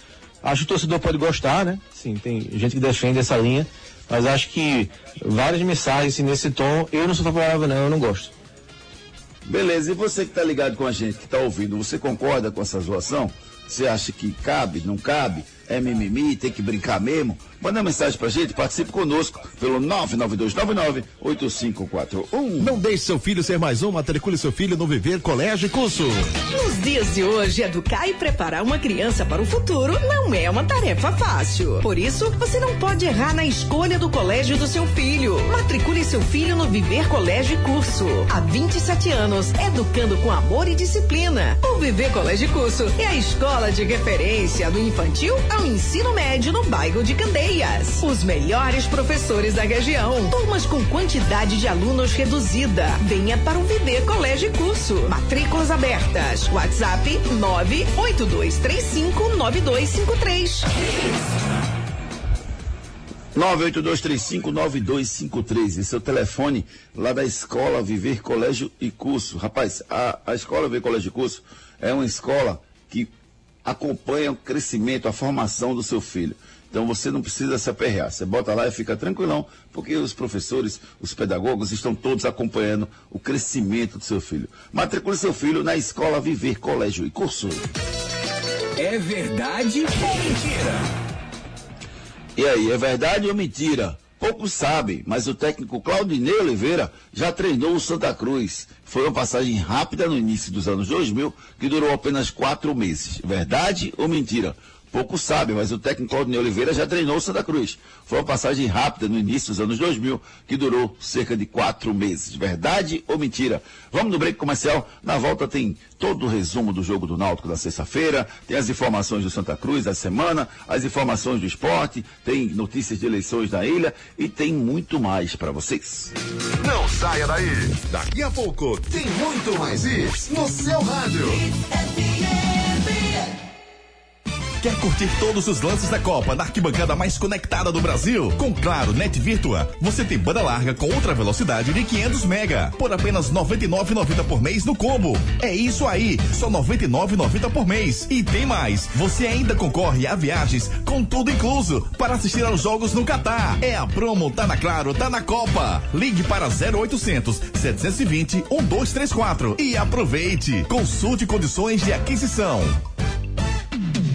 Acho que o torcedor pode gostar, né? Sim, tem gente que defende essa linha, mas acho que várias mensagens assim, nesse tom, eu não sou favorável não, eu não gosto. Beleza, e você que está ligado com a gente, que está ouvindo, você concorda com essa zoação? Você acha que cabe, não cabe? É mimimi, tem que brincar mesmo? Manda mensagem pra gente, participe conosco pelo 992998541. Não deixe seu filho ser mais um, matricule seu filho no Viver Colégio e Curso. Nos dias de hoje, educar e preparar uma criança para o futuro não é uma tarefa fácil. Por isso, você não pode errar na escolha do colégio do seu filho. Matricule seu filho no Viver Colégio e Curso. Há 27 anos, educando com amor e disciplina. O Viver Colégio e Curso é a escola de referência do infantil ao ensino médio no bairro de Os melhores professores da região. Turmas com quantidade de alunos reduzida. Venha para o Viver Colégio e Curso. Matrículas abertas. WhatsApp 982359253. 982359253. Esse é o telefone lá da escola Viver Colégio e Curso. Rapaz, a, a escola Viver Colégio e Curso é uma escola que acompanha o crescimento, a formação do seu filho. Então você não precisa se aperrear. Você bota lá e fica tranquilão, porque os professores, os pedagogos estão todos acompanhando o crescimento do seu filho. Matricule seu filho na escola Viver Colégio e Curso. É verdade ou mentira? E aí, é verdade ou mentira? Poucos sabem, mas o técnico Claudinei Oliveira já treinou o Santa Cruz. Foi uma passagem rápida no início dos anos 2000, que durou apenas quatro meses. Verdade ou mentira? Pouco sabe, mas o técnico Claudinei Oliveira já treinou o Santa Cruz. Foi uma passagem rápida no início dos anos 2000, que durou cerca de quatro meses. Verdade ou mentira? Vamos no break comercial. Na volta tem todo o resumo do jogo do Náutico da sexta-feira, tem as informações do Santa Cruz da semana, as informações do esporte, tem notícias de eleições da ilha e tem muito mais para vocês. Não saia daí. Daqui a pouco tem muito mais isso no seu rádio. Quer curtir todos os lances da Copa na arquibancada mais conectada do Brasil? Com Claro Net Virtua, você tem banda larga com ultra velocidade de 500 mega por apenas 99,90 por mês no combo. É isso aí, só 99,90 por mês. E tem mais, você ainda concorre a viagens com tudo incluso para assistir aos jogos no Catar. É a promo tá na Claro, tá na Copa. Ligue para 0800 720 1234 e aproveite. Consulte condições de aquisição.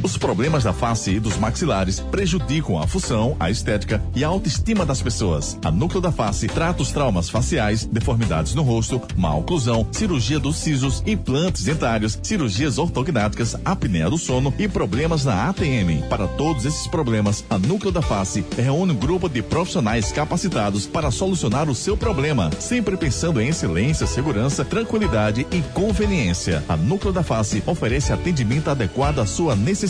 Os problemas da face e dos maxilares prejudicam a função, a estética e a autoestima das pessoas. A Núcleo da Face trata os traumas faciais, deformidades no rosto, má oclusão, cirurgia dos sisos, implantes dentários, cirurgias ortognáticas, apneia do sono e problemas na ATM. Para todos esses problemas, a Núcleo da Face reúne um grupo de profissionais capacitados para solucionar o seu problema, sempre pensando em excelência, segurança, tranquilidade e conveniência. A Núcleo da Face oferece atendimento adequado à sua necessidade.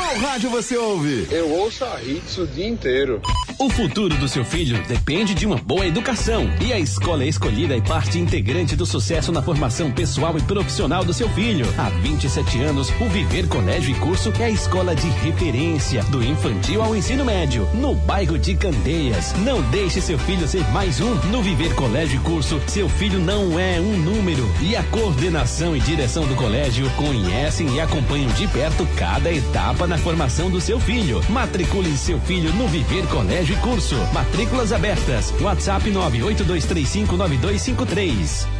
Qual rádio você ouve? Eu ouço a Hits o dia inteiro. O futuro do seu filho depende de uma boa educação e a escola escolhida é parte integrante do sucesso na formação pessoal e profissional do seu filho. Há 27 anos, o Viver Colégio e Curso é a escola de referência do infantil ao ensino médio, no bairro de Candeias. Não deixe seu filho ser mais um. No Viver Colégio e Curso, seu filho não é um número e a coordenação e direção do colégio conhecem e acompanham de perto cada etapa na formação do seu filho. Matricule seu filho no Viver Colégio e Curso. Matrículas abertas. WhatsApp 982359253.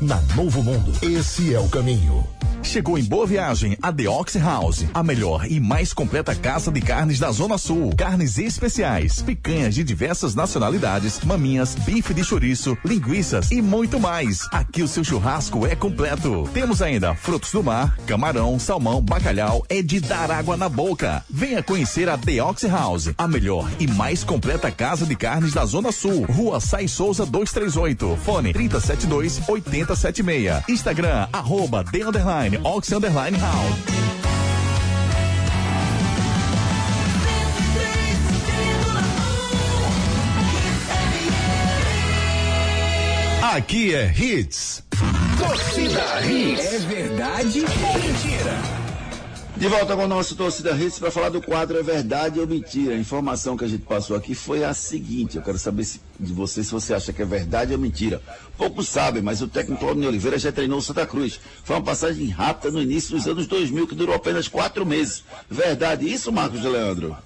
na Novo Mundo. Esse é o caminho. Chegou em Boa Viagem a The Ox House, a melhor e mais completa casa de carnes da Zona Sul. Carnes especiais, picanhas de diversas nacionalidades, maminhas, bife de chouriço, linguiças e muito mais. Aqui o seu churrasco é completo. Temos ainda frutos do mar, camarão, salmão, bacalhau, é de dar água na boca. Venha conhecer a The Ox House, a melhor e mais completa casa de carnes da Zona Sul. Rua Sai Souza 238, fone 372 8076. Instagram, arroba The Underline, Ox Underline House. Aqui é Hits. Torcida Hits. É verdade ou mentira? De volta com o nosso Torcida Hits para falar do quadro É Verdade ou Mentira. A informação que a gente passou aqui foi a seguinte: eu quero saber se, de você se você acha que é verdade ou mentira. Poucos sabem, mas o técnico Claudio Oliveira já treinou o Santa Cruz. Foi uma passagem rápida no início dos anos 2000, que durou apenas quatro meses. Verdade isso, Marcos de Leandro?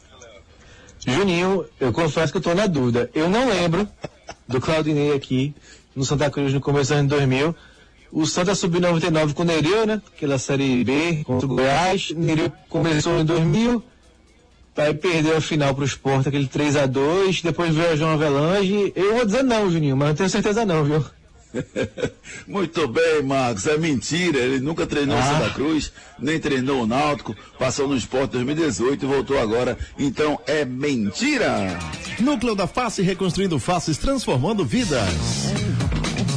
Juninho, eu confesso que eu estou na dúvida. Eu não lembro do Claudinei aqui no Santa Cruz no começo dos anos 2000. O Santa subiu em 99 com o Nereu, né? Aquela série B contra o Goiás. O Nereu começou em 2000, aí perdeu a final para o Sport, aquele 3 a 2 Depois veio o João Avelange. Eu vou dizer não, Juninho, mas não tenho certeza não, viu? Muito bem, Marcos. É mentira. Ele nunca treinou o Ah. Santa Cruz, nem treinou o Náutico, passou no Sport 2018 e voltou agora. Então é mentira. Núcleo da Face reconstruindo faces, transformando vidas.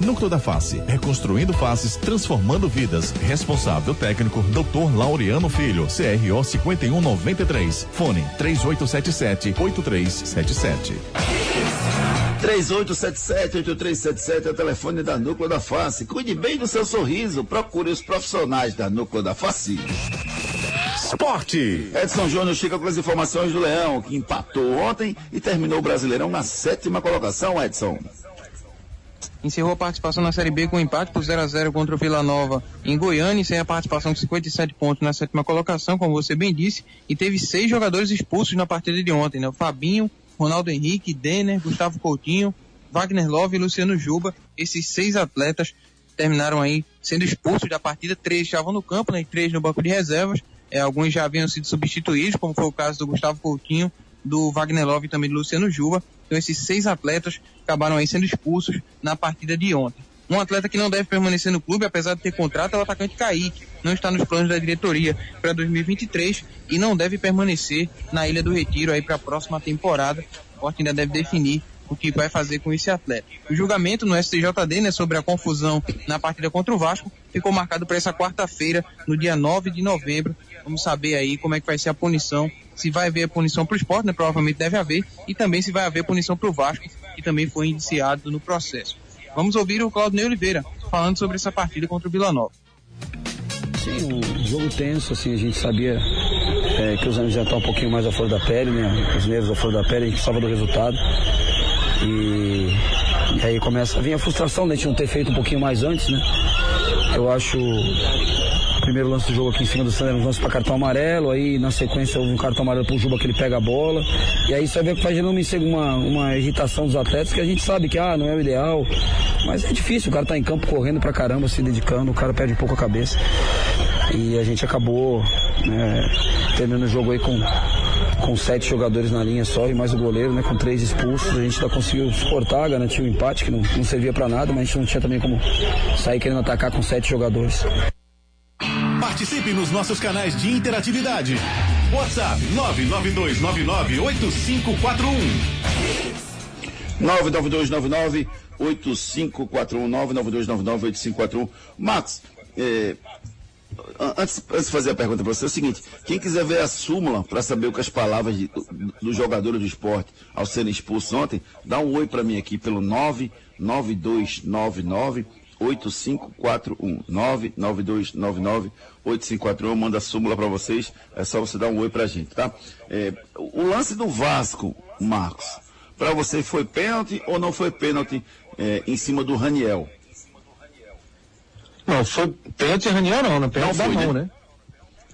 Núcleo da Face, reconstruindo faces, transformando vidas. Responsável técnico, Dr. Laureano Filho, CRO 5193. Fone 3877-8377. 3877-8377 é o telefone da Núcleo da Face. Cuide bem do seu sorriso. Procure os profissionais da Núcleo da Face. Esporte. Edson Júnior chega com as informações do Leão, que empatou ontem e terminou o Brasileirão na sétima colocação, Edson. Encerrou a participação na Série B com um empate por 0 a 0 contra o Vila Nova em Goiânia, sem a participação de 57 pontos na sétima colocação, como você bem disse, e teve seis jogadores expulsos na partida de ontem, né? O Fabinho, Ronaldo Henrique, Denner, Gustavo Coutinho, Wagner Love e Luciano Juba. Esses seis atletas terminaram aí sendo expulsos da partida, três estavam no campo, né? E três no banco de reservas. É, alguns já haviam sido substituídos, como foi o caso do Gustavo Coutinho, do Wagner Love e também do Luciano Juba. Então esses seis atletas acabaram aí sendo expulsos na partida de ontem. Um atleta que não deve permanecer no clube, apesar de ter contrato, é o atacante Kaique. Não está nos planos da diretoria para 2023 e não deve permanecer na Ilha do Retiro aí para a próxima temporada. O Sport ainda deve definir o que vai fazer com esse atleta. O julgamento no STJD, né, sobre a confusão na partida contra o Vasco, ficou marcado para essa quarta-feira, no dia 9 de novembro. Vamos saber aí como é que vai ser a punição, se vai haver punição para o esporte, né, provavelmente deve haver, e também se vai haver punição para o Vasco, que também foi indiciado no processo. Vamos ouvir o Claudio Oliveira falando sobre essa partida contra o Vila Nova. Sim, um jogo tenso, assim, a gente sabia é, que os anos já estão um pouquinho mais à flor da pele, né? Os nervos à flor da pele, a gente precisava do resultado. E, e aí começa, vem a frustração de a gente não ter feito um pouquinho mais antes, né? Eu acho o primeiro lance do jogo aqui em cima do Sander, um lance para cartão amarelo, aí na sequência um cartão amarelo pro Juba que ele pega a bola. E aí você vê que faz gerando uma, uma irritação dos atletas que a gente sabe que ah, não é o ideal. Mas é difícil, o cara tá em campo correndo pra caramba, se dedicando, o cara perde um pouco a cabeça. E a gente acabou né, terminando o jogo aí com, com sete jogadores na linha só e mais o goleiro, né? Com três expulsos. A gente ainda conseguiu suportar, garantir o um empate, que não, não servia para nada, mas a gente não tinha também como sair querendo atacar com sete jogadores. Participe nos nossos canais de interatividade. WhatsApp 992998541. 992998541 Max, é, antes, antes de fazer a pergunta para você, é o seguinte: quem quiser ver a súmula para saber o que as palavras de, do jogador do esporte ao serem expulsos ontem, dá um oi para mim aqui pelo 99299 8541 99299 8541 manda a súmula para vocês, é só você dar um oi pra gente, tá? É, o lance do Vasco, Marcos, para você foi pênalti ou não foi pênalti é, em cima do Raniel? Não, foi pênalti Raniel não, né? Pênalti Não da foi, mão, né? né?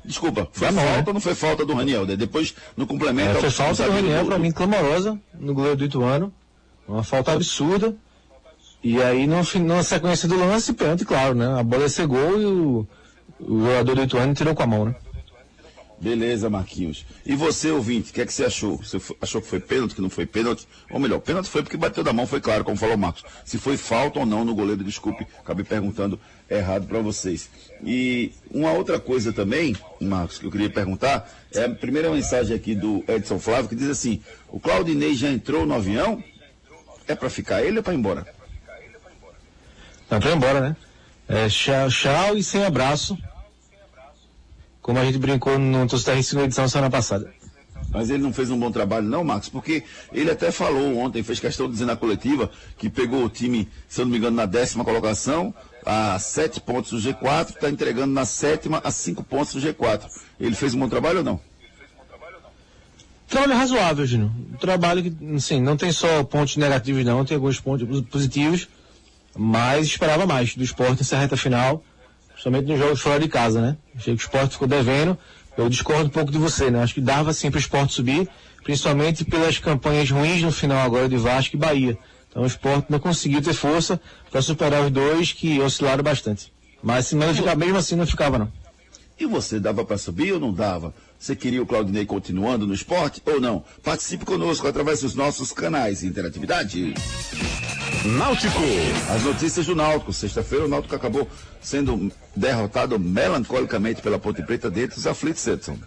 Desculpa, foi Da mão, falta né? ou não foi falta do Raniel? né? Depois, no complemento... É, foi falta do Raniel, pra mim, clamorosa, no goleiro do Ituano. Uma falta absurda. E aí, no, na sequência do lance, pênalti, claro, né? A bola gol e o, o jogador do Ituano tirou com a mão, né? Beleza, Marquinhos. E você, ouvinte, o que é que você achou? Você achou que foi pênalti, que não foi pênalti? Ou melhor, pênalti foi porque bateu da mão, foi claro, como falou o Marcos. Se foi falta ou não no goleiro, desculpe, acabei perguntando errado para vocês. E uma outra coisa também, Marcos, que eu queria perguntar, é a primeira mensagem aqui do Edson Flávio, que diz assim, o Claudinei já entrou no avião? É para ficar ele ou para ir embora? Tá pra ir embora, né? É, tchau, tchau e sem abraço. Como a gente brincou no Tostarri segunda edição semana passada. Mas ele não fez um bom trabalho, não, Marcos, porque ele até falou ontem, fez questão de dizer na coletiva que pegou o time, se eu não me engano, na décima colocação, a sete pontos do G4, está entregando na sétima a cinco pontos do G4. Ele fez um bom trabalho ou não? Trabalho razoável, Júnior. Um trabalho que, assim, não tem só pontos negativos, não, tem alguns pontos positivos, mas esperava mais do esporte nessa reta final, principalmente nos jogos fora de casa, né? Achei que o esporte ficou devendo. Eu discordo um pouco de você, né? Acho que dava sim para o esporte subir, principalmente pelas campanhas ruins no final agora de Vasco e Bahia. Então o esporte não conseguiu ter força para superar os dois que oscilaram bastante. Mas se não ficar mesmo assim, não ficava não. E você, dava para subir ou não dava? Você queria o Claudinei continuando no esporte ou não? Participe conosco através dos nossos canais de interatividade. Náutico. As notícias do Náutico. Sexta-feira o Náutico acabou sendo derrotado melancolicamente pela Ponte Preta dentro dos aflitos, Edson.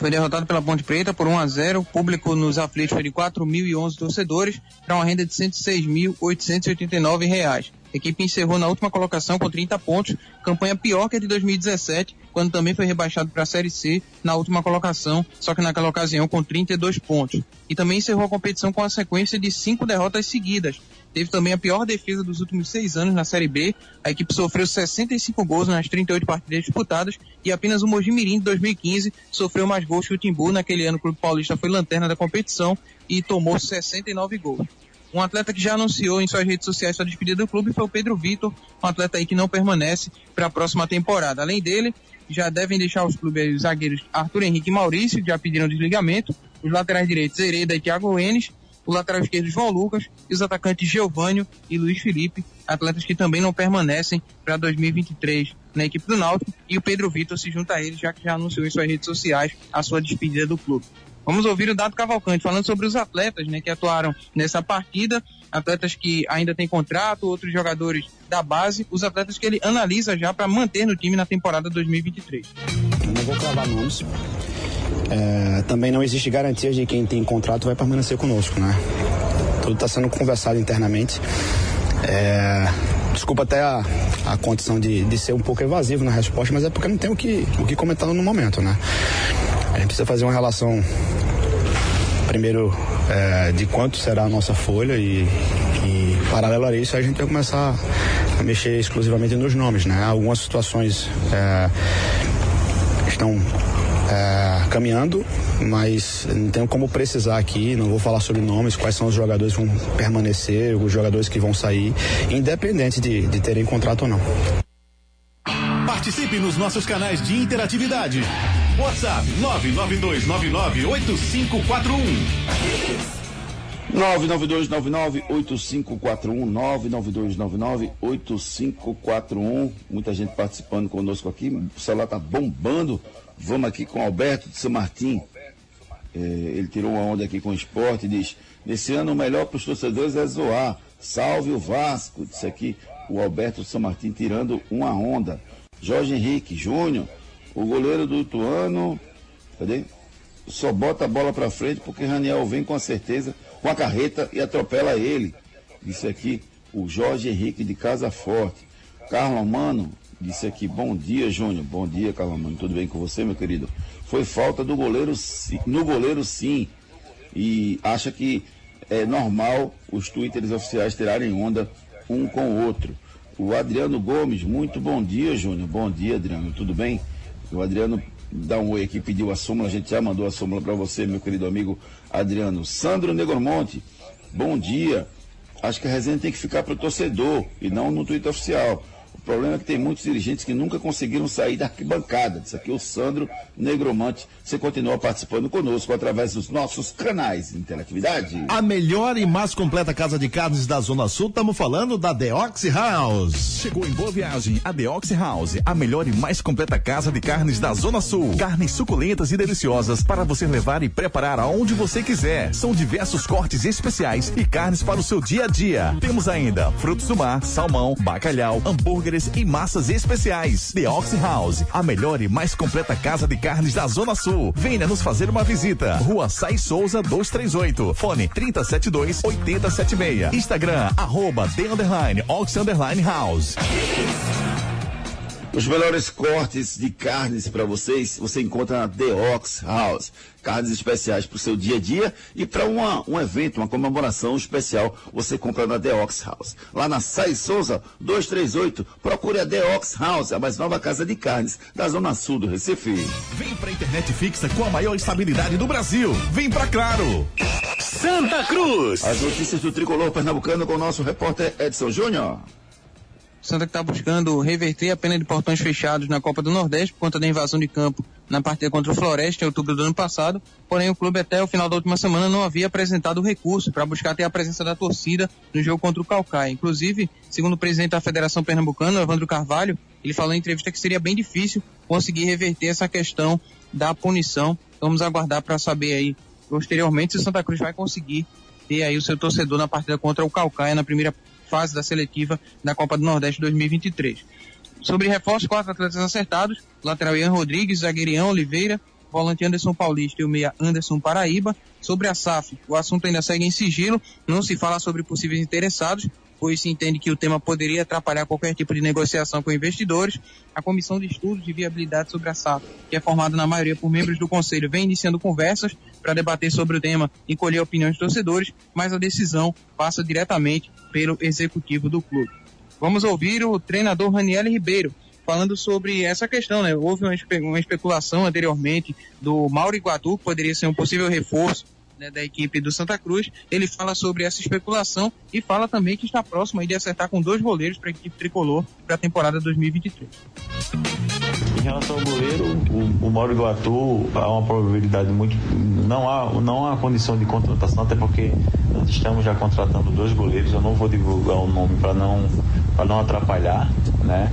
Foi derrotado pela Ponte Preta por 1 a 0. O público nos aflitos foi de 4.011 torcedores para uma renda de 106.889 reais. A equipe encerrou na última colocação com 30 pontos, campanha pior que a de 2017, quando também foi rebaixado para a Série C na última colocação, só que naquela ocasião com 32 pontos. E também encerrou a competição com a sequência de cinco derrotas seguidas. Teve também a pior defesa dos últimos seis anos na Série B. A equipe sofreu 65 gols nas 38 partidas disputadas e apenas o Mojimirim de 2015 sofreu mais gols que o Timbu. Naquele ano o Clube Paulista foi lanterna da competição e tomou 69 gols. Um atleta que já anunciou em suas redes sociais sua despedida do clube foi o Pedro Vitor, um atleta aí que não permanece para a próxima temporada. Além dele, já devem deixar os clubes os zagueiros Arthur Henrique e Maurício, já pediram desligamento, os laterais direitos Hereda e Thiago Enes, o lateral esquerdo João Lucas e os atacantes Geovânio e Luiz Felipe, atletas que também não permanecem para 2023 na equipe do Náutico, e o Pedro Vitor se junta a eles, já que já anunciou em suas redes sociais a sua despedida do clube. Vamos ouvir o Dado Cavalcante falando sobre os atletas né, que atuaram nessa partida, atletas que ainda têm contrato, outros jogadores da base, os atletas que ele analisa já para manter no time na temporada 2023. Eu não vou cravar nomes. É, também não existe garantia de quem tem contrato vai permanecer conosco, né? Tudo está sendo conversado internamente. É, desculpa até a, a condição de, de ser um pouco evasivo na resposta, mas é porque não tem o que, o que comentar no momento, né? A gente precisa fazer uma relação, primeiro, é, de quanto será a nossa folha e, e, paralelo a isso, a gente vai começar a mexer exclusivamente nos nomes, né? Algumas situações é, estão é, caminhando, mas não tenho como precisar aqui, não vou falar sobre nomes, quais são os jogadores que vão permanecer, os jogadores que vão sair, independente de, de terem contrato ou não. Participe nos nossos canais de interatividade. WhatsApp 992998541. 992998541, Muita gente participando conosco aqui. O celular tá bombando. Vamos aqui com Alberto de São Martim. É, ele tirou uma onda aqui com o esporte e diz: Nesse ano o melhor para os torcedores é zoar. Salve o Vasco. Disse aqui o Alberto de São Martim tirando uma onda. Jorge Henrique Júnior, o goleiro do Ituano. Cadê? Só bota a bola para frente porque Raniel vem com a certeza, com a carreta e atropela ele. Disse aqui o Jorge Henrique de Casa Forte. Carlos Mano disse aqui, bom dia, Júnior. Bom dia, Carlos Mano. Tudo bem com você, meu querido? Foi falta do goleiro, no goleiro sim. E acha que é normal os twitters oficiais tirarem onda um com o outro. O Adriano Gomes, muito bom dia, Júnior. Bom dia, Adriano. Tudo bem? O Adriano dá um oi aqui, pediu a súmula, a gente já mandou a súmula para você, meu querido amigo Adriano. Sandro Negromonte, bom dia. Acho que a resenha tem que ficar para o torcedor e não no Twitter oficial. O problema é que tem muitos dirigentes que nunca conseguiram sair da arquibancada. Isso aqui é o Sandro Negromante. Você continua participando conosco através dos nossos canais de interatividade. A melhor e mais completa casa de carnes da Zona Sul, estamos falando da Deoxy House. Chegou em boa viagem a Deoxy House, a melhor e mais completa casa de carnes da Zona Sul. Carnes suculentas e deliciosas para você levar e preparar aonde você quiser. São diversos cortes especiais e carnes para o seu dia a dia. Temos ainda frutos do mar, salmão, bacalhau, hambúrgueres e massas especiais. The Ox House, a melhor e mais completa casa de carnes da Zona Sul. Venha nos fazer uma visita. Rua Sai Souza 238. Fone 372 8076. Instagram, arroba The Underline Ox Underline House. Os melhores cortes de carnes para vocês você encontra na The Ox House. Carnes especiais para o seu dia a dia e para um evento, uma comemoração especial, você compra na The Ox House. Lá na Sai Souza 238, procure a The Ox House, a mais nova casa de carnes da Zona Sul do Recife. Vem pra internet fixa com a maior estabilidade do Brasil. Vem pra Claro. Santa Cruz. As notícias do tricolor pernambucano com o nosso repórter Edson Júnior. Santa que está buscando reverter a pena de portões fechados na Copa do Nordeste por conta da invasão de campo na partida contra o Floresta em outubro do ano passado. Porém, o clube até o final da última semana não havia apresentado recurso para buscar ter a presença da torcida no jogo contra o Calcaia. Inclusive, segundo o presidente da Federação Pernambucana, Evandro Carvalho, ele falou em entrevista que seria bem difícil conseguir reverter essa questão da punição. Vamos aguardar para saber aí posteriormente se o Santa Cruz vai conseguir ter aí o seu torcedor na partida contra o Calcaia na primeira fase da seletiva da Copa do Nordeste 2023. Sobre reforço, quatro atletas acertados, lateral Ian Rodrigues, zagueiro Ian Oliveira, volante Anderson Paulista e o meia Anderson Paraíba. Sobre a SAF, o assunto ainda segue em sigilo, não se fala sobre possíveis interessados, pois se entende que o tema poderia atrapalhar qualquer tipo de negociação com investidores. A Comissão de Estudos de Viabilidade sobre a SAF, que é formada na maioria por membros do Conselho, vem iniciando conversas para debater sobre o tema e colher opiniões dos torcedores, mas a decisão passa diretamente pelo executivo do clube. Vamos ouvir o treinador Raniel Ribeiro falando sobre essa questão, né? Houve uma, uma especulação anteriormente do Mauro Iguatu, que poderia ser um possível reforço né, da equipe do Santa Cruz. Ele fala sobre essa especulação e fala também que está próximo de acertar com dois goleiros para a equipe tricolor para a temporada 2023. Em relação ao goleiro, o, o Mauro Iguatu há uma probabilidade muito. Não há, não há condição de contratação, até porque nós estamos já contratando dois goleiros. Eu não vou divulgar o nome para não, não atrapalhar né,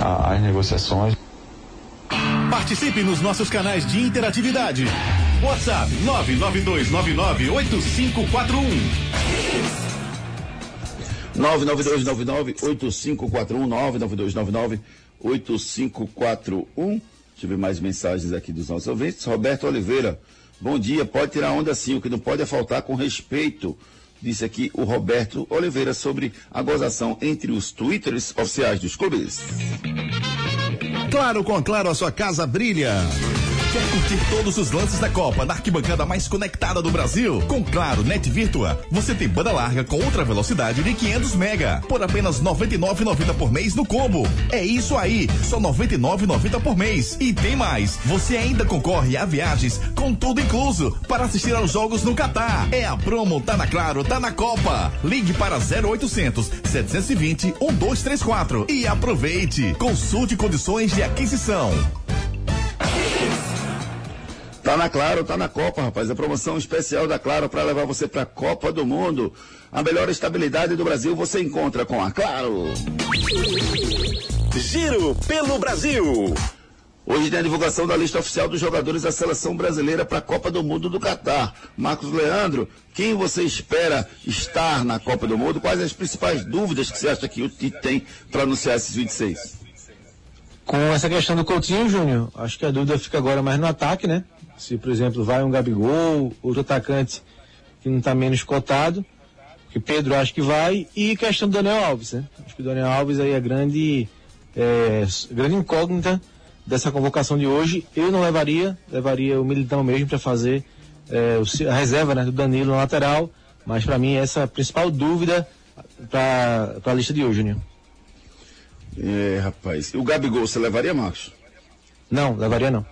as negociações. Participe nos nossos canais de interatividade. WhatsApp 992998541. 992998541 992998541. Deixa eu ver mais mensagens aqui dos nossos ouvintes. Roberto Oliveira, bom dia. Pode tirar onda sim, o que não pode é faltar com respeito. Disse aqui o Roberto Oliveira sobre a gozação entre os twitters oficiais dos clubes. Claro, com Claro, a sua casa brilha. Quer curtir todos os lances da Copa na arquibancada mais conectada do Brasil? Com Claro Net Virtua, você tem banda larga com ultra velocidade de 500 mega por apenas 99,90 por mês no combo. É isso aí, só 99,90 por mês. E tem mais, você ainda concorre a viagens com tudo incluso para assistir aos jogos no Catar. É a promo tá na Claro, tá na Copa. Ligue para 0800 720 1234 e aproveite. Consulte condições de aquisição. Tá na Claro, tá na Copa, rapaz. A promoção especial da Claro para levar você para a Copa do Mundo. A melhor estabilidade do Brasil você encontra com a Claro. Giro pelo Brasil. Hoje tem a divulgação da lista oficial dos jogadores da seleção brasileira para a Copa do Mundo do Catar. Marcos Leandro, quem você espera estar na Copa do Mundo? Quais as principais dúvidas que você acha que o Tite tem para anunciar esses 26? Com essa questão do Coutinho, Júnior, acho que a dúvida fica agora mais no ataque, né? Se, por exemplo, vai um Gabigol, outro atacante que não está menos cotado, que Pedro acho que vai, e questão do Daniel Alves, né? Acho que o Daniel Alves aí é grande, é, grande incógnita dessa convocação de hoje. Eu não levaria, levaria o Militão mesmo para fazer é, a reserva né, do Danilo na lateral, mas para mim essa é a principal dúvida para a lista de hoje, Júnior. É, rapaz. O Gabigol, você levaria, Marcos? Não, levaria não.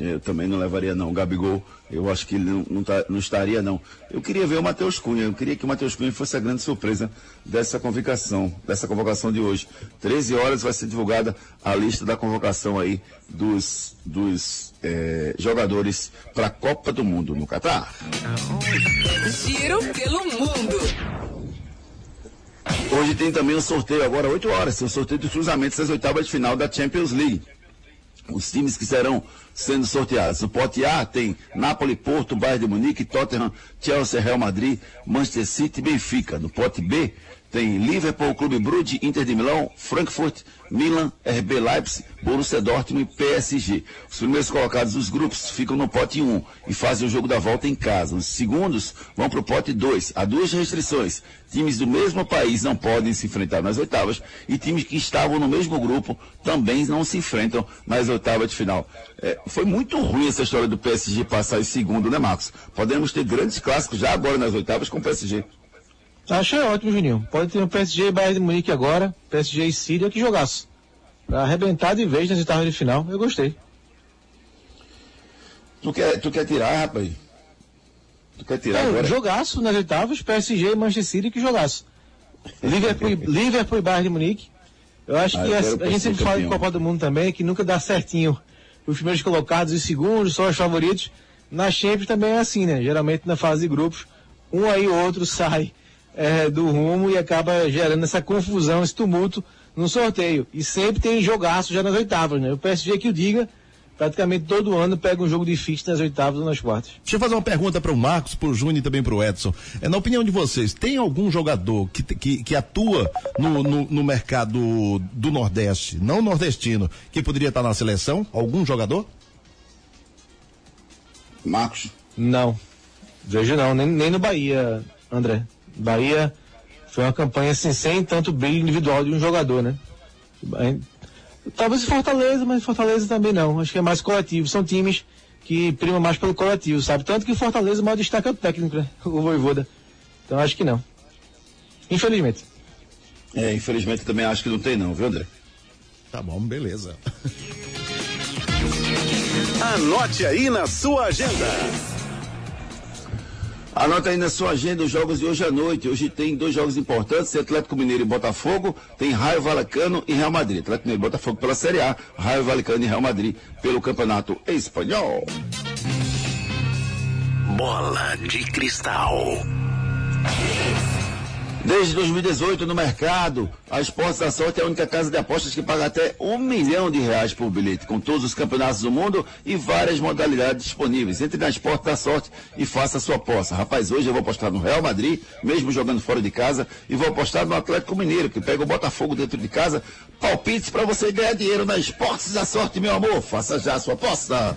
Eu também não levaria não. O Gabigol, eu acho que ele não, não, tá, não, estaria não. Eu queria ver o Matheus Cunha. Eu queria que o Matheus Cunha fosse a grande surpresa dessa convocação, dessa convocação de hoje. 13 horas vai ser divulgada a lista da convocação aí dos, dos é, jogadores para a Copa do Mundo no Catar. Giro pelo mundo. Hoje tem também o um sorteio, agora 8 horas, o sorteio dos cruzamentos das oitavas de final da Champions League. Os times que serão sendo sorteados. O pote A tem Napoli, Porto, Bayern de Munique, Tottenham, Chelsea, Real Madrid, Manchester City e Benfica. No pote B tem Liverpool, Clube Brugge, Inter de Milão, Frankfurt, Milan, RB Leipzig, Borussia Dortmund e PSG. Os primeiros colocados dos grupos ficam no pote 1 e fazem o jogo da volta em casa. Os segundos vão para o pote 2. Há duas restrições. Times do mesmo país não podem se enfrentar nas oitavas e times que estavam no mesmo grupo também não se enfrentam nas oitavas de final. É, foi muito ruim essa história do PSG passar em segundo, né, Marcos? Podemos ter grandes clássicos já agora nas oitavas com o PSG. Achei ótimo, Juninho. Pode ter um PSG e Bayern de Munique agora, PSG e Síria que jogasse. Pra arrebentar de vez nas oitavas de final. Eu gostei. Tu quer, tu quer tirar, rapaz? Tu quer tirar é, agora? Jogaço nas oitavas, PSG e Manchester City que jogasse. Liverpool, Liverpool e Bayern de Munique. Eu acho ah, que eu a, a gente sempre fala de Copa do Mundo também, que nunca dá certinho os primeiros colocados e segundos, só os favoritos. Na Champions também é assim, né? Geralmente na fase de grupos, um aí ou outro sai é, do rumo e acaba gerando essa confusão, esse tumulto no sorteio. E sempre tem jogaço já nas oitavas, né? O PSG que o diga, praticamente todo ano pega um jogo difícil nas oitavas ou nas quartas. Deixa eu fazer uma pergunta para o Marcos, para o Júnior e também para o Edson. É, na opinião de vocês, tem algum jogador que, que, que atua no, no, no, mercado do Nordeste, não nordestino, que poderia estar na seleção? Algum jogador? Marcos? Não. Vejo não, nem, nem no Bahia, André. Bahia foi uma campanha assim, sem tanto brilho individual de um jogador, né? Talvez Fortaleza, mas Fortaleza também não. Acho que é mais coletivo. São times que primam mais pelo coletivo, sabe? Tanto que Fortaleza o maior destaque é o técnico, né? O Voivoda. Então acho que não. Infelizmente. É, infelizmente também acho que não tem não, viu André? Tá bom, beleza. Anote aí na sua agenda. Anota aí na sua agenda os jogos de hoje à noite. Hoje tem dois jogos importantes, Atlético Mineiro e Botafogo, tem Raio Valecano e Real Madrid. Atlético Mineiro e Botafogo pela Série A, Raio Valecano e Real Madrid pelo Campeonato Espanhol. Bola de cristal. Desde 2018 no mercado, a Esportes da Sorte é a única casa de apostas que paga até um milhão de reais por bilhete, com todos os campeonatos do mundo e várias modalidades disponíveis. Entre na Esportes da Sorte e faça a sua aposta. Rapaz, hoje eu vou apostar no Real Madrid, mesmo jogando fora de casa, e vou apostar no Atlético Mineiro, que pega o Botafogo dentro de casa. Palpites para você ganhar dinheiro na Esportes da Sorte, meu amor. Faça já a sua aposta.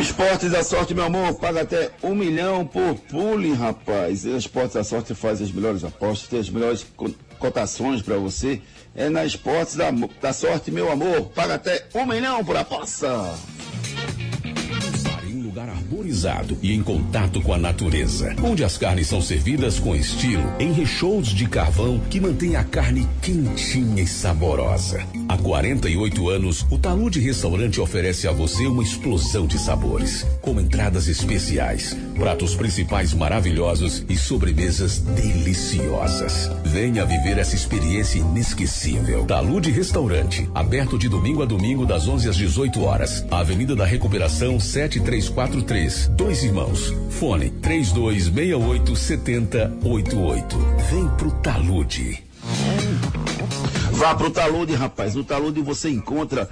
Esportes da Sorte, meu amor, paga até um milhão por pooling, rapaz. E Esportes da Sorte faz as melhores apostas, tem as melhores co- cotações para você. É na Esportes da, da Sorte, meu amor, paga até um milhão por aposta. Lugar arborizado e em contato com a natureza, onde as carnes são servidas com estilo, em recheios de carvão que mantém a carne quentinha e saborosa. Há 48 anos, o Talude Restaurante oferece a você uma explosão de sabores, com entradas especiais, pratos principais maravilhosos e sobremesas deliciosas. Venha viver essa experiência inesquecível. Talude Restaurante, aberto de domingo a domingo das 11 às 18 horas. Avenida da Recuperação 7343, Dois Irmãos. Fone 3268 7088. Vem pro Talude. Vá pro Talude, rapaz. No Talude você encontra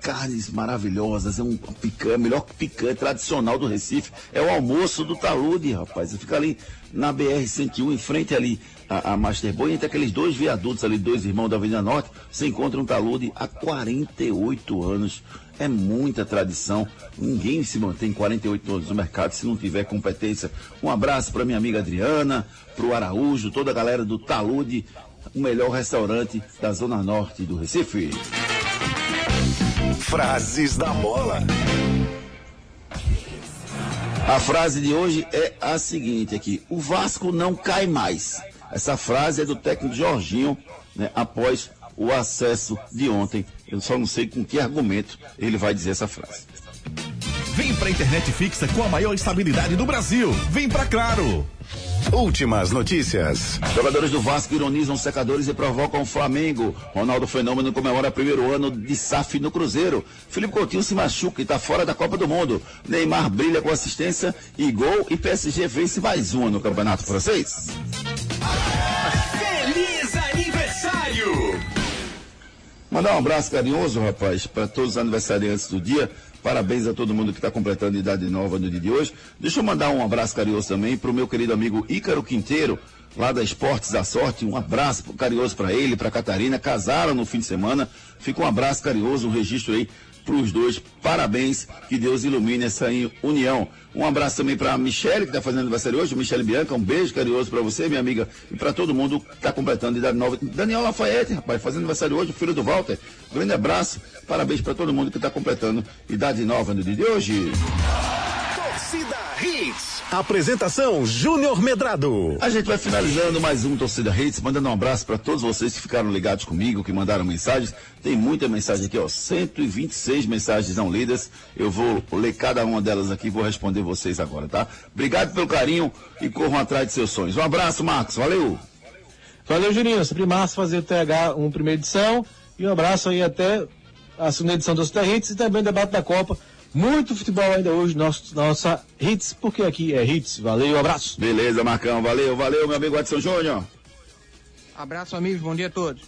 carnes maravilhosas. É um picanha, melhor picanha tradicional do Recife. É o almoço do Talude, rapaz. Fica ali na BR-101, em frente ali a, a Master Boy, entre aqueles dois viadutos ali, dois irmãos da Avenida Norte. Você encontra um Talude há 48 anos. É muita tradição. Ninguém se mantém 48 anos no mercado se não tiver competência. Um abraço para minha amiga Adriana, para o Araújo, toda a galera do Talude, o melhor restaurante da Zona Norte do Recife. Frases da bola. A frase de hoje é a seguinte aqui: o Vasco não cai mais. Essa frase é do técnico Jorginho, né, após o acesso de ontem. Eu só não sei com que argumento ele vai dizer essa frase. Vem pra internet fixa com a maior estabilidade do Brasil. Vem pra Claro. Últimas notícias. Jogadores do Vasco ironizam secadores e provocam o Flamengo. Ronaldo Fenômeno comemora primeiro ano de SAF no Cruzeiro. Felipe Coutinho se machuca e está fora da Copa do Mundo. Neymar brilha com assistência e gol e PSG vence mais uma no Campeonato Francês. Mandar um abraço carinhoso, rapaz, para todos os aniversariantes do dia. Parabéns a todo mundo que está completando idade nova no dia de hoje. Deixa eu mandar um abraço carinhoso também para o meu querido amigo Ícaro Quinteiro, lá da Esportes da Sorte. Um abraço carinhoso para ele, para Catarina. Casaram no fim de semana. Fica um abraço carinhoso, um registro aí para os dois. Parabéns, que Deus ilumine essa união. Um abraço também para a Michele, que está fazendo aniversário hoje, Michele Bianca. Um beijo carinhoso para você, minha amiga, e para todo mundo que está completando idade nova. Daniel Lafayette, rapaz, fazendo aniversário hoje, filho do Walter. Grande abraço, parabéns para todo mundo que está completando idade nova no dia de hoje. Apresentação Júnior Medrado. A gente vai finalizando mais um Torcida Hits, mandando um abraço para todos vocês que ficaram ligados comigo, que mandaram mensagens. Tem muita mensagem aqui, ó, 126 mensagens não lidas. Eu vou ler cada uma delas aqui e vou responder vocês agora, tá? Obrigado pelo carinho e corram atrás de seus sonhos. Um abraço, Marcos. Valeu. Valeu, Juninho. Sempre massa fazer o TH uma primeira edição. E um abraço aí até a segunda edição do Torcida Hits e também o debate da Copa. Muito futebol ainda hoje, nosso, nossa Hits, porque aqui é Hits. Valeu, um abraço. Beleza, Marcão. Valeu, valeu, meu amigo Edson Júnior. Abraço, amigos. Bom dia a todos.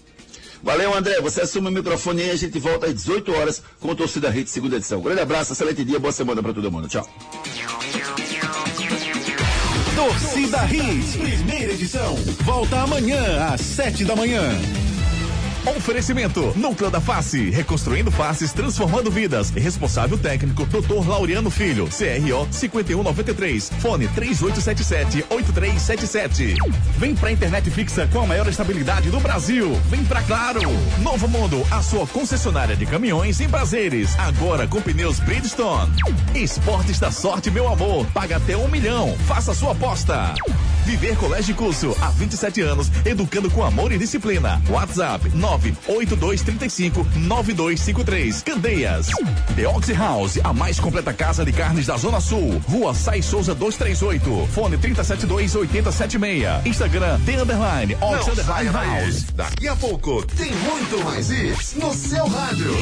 Valeu, André. Você assume o microfone aí e a gente volta às 18 horas com o Torcida Hits, segunda edição. Grande abraço, excelente dia, boa semana para todo mundo. Tchau. Torcida Hits, primeira edição. Volta amanhã às sete da manhã. Oferecimento: Núcleo da Face, reconstruindo faces, transformando vidas. Responsável técnico: Dr. Laureano Filho, CRO 5193, fone 3877-8377. Vem pra internet fixa com a maior estabilidade do Brasil. Vem pra Claro. Novo Mundo, a sua concessionária de caminhões em prazeres. Agora com pneus Bridgestone. Esportes da sorte, meu amor. Paga até um milhão. Faça sua aposta. Viver Colégio e Curso, há 27 anos, educando com amor e disciplina. WhatsApp 98235 9253. Candeias. The Oxy House, a mais completa casa de carnes da Zona Sul. Rua Sai Souza 238. Fone 372 8076. Instagram The Underline Oxy Underline House. Daqui a pouco tem muito mais isso no seu rádio.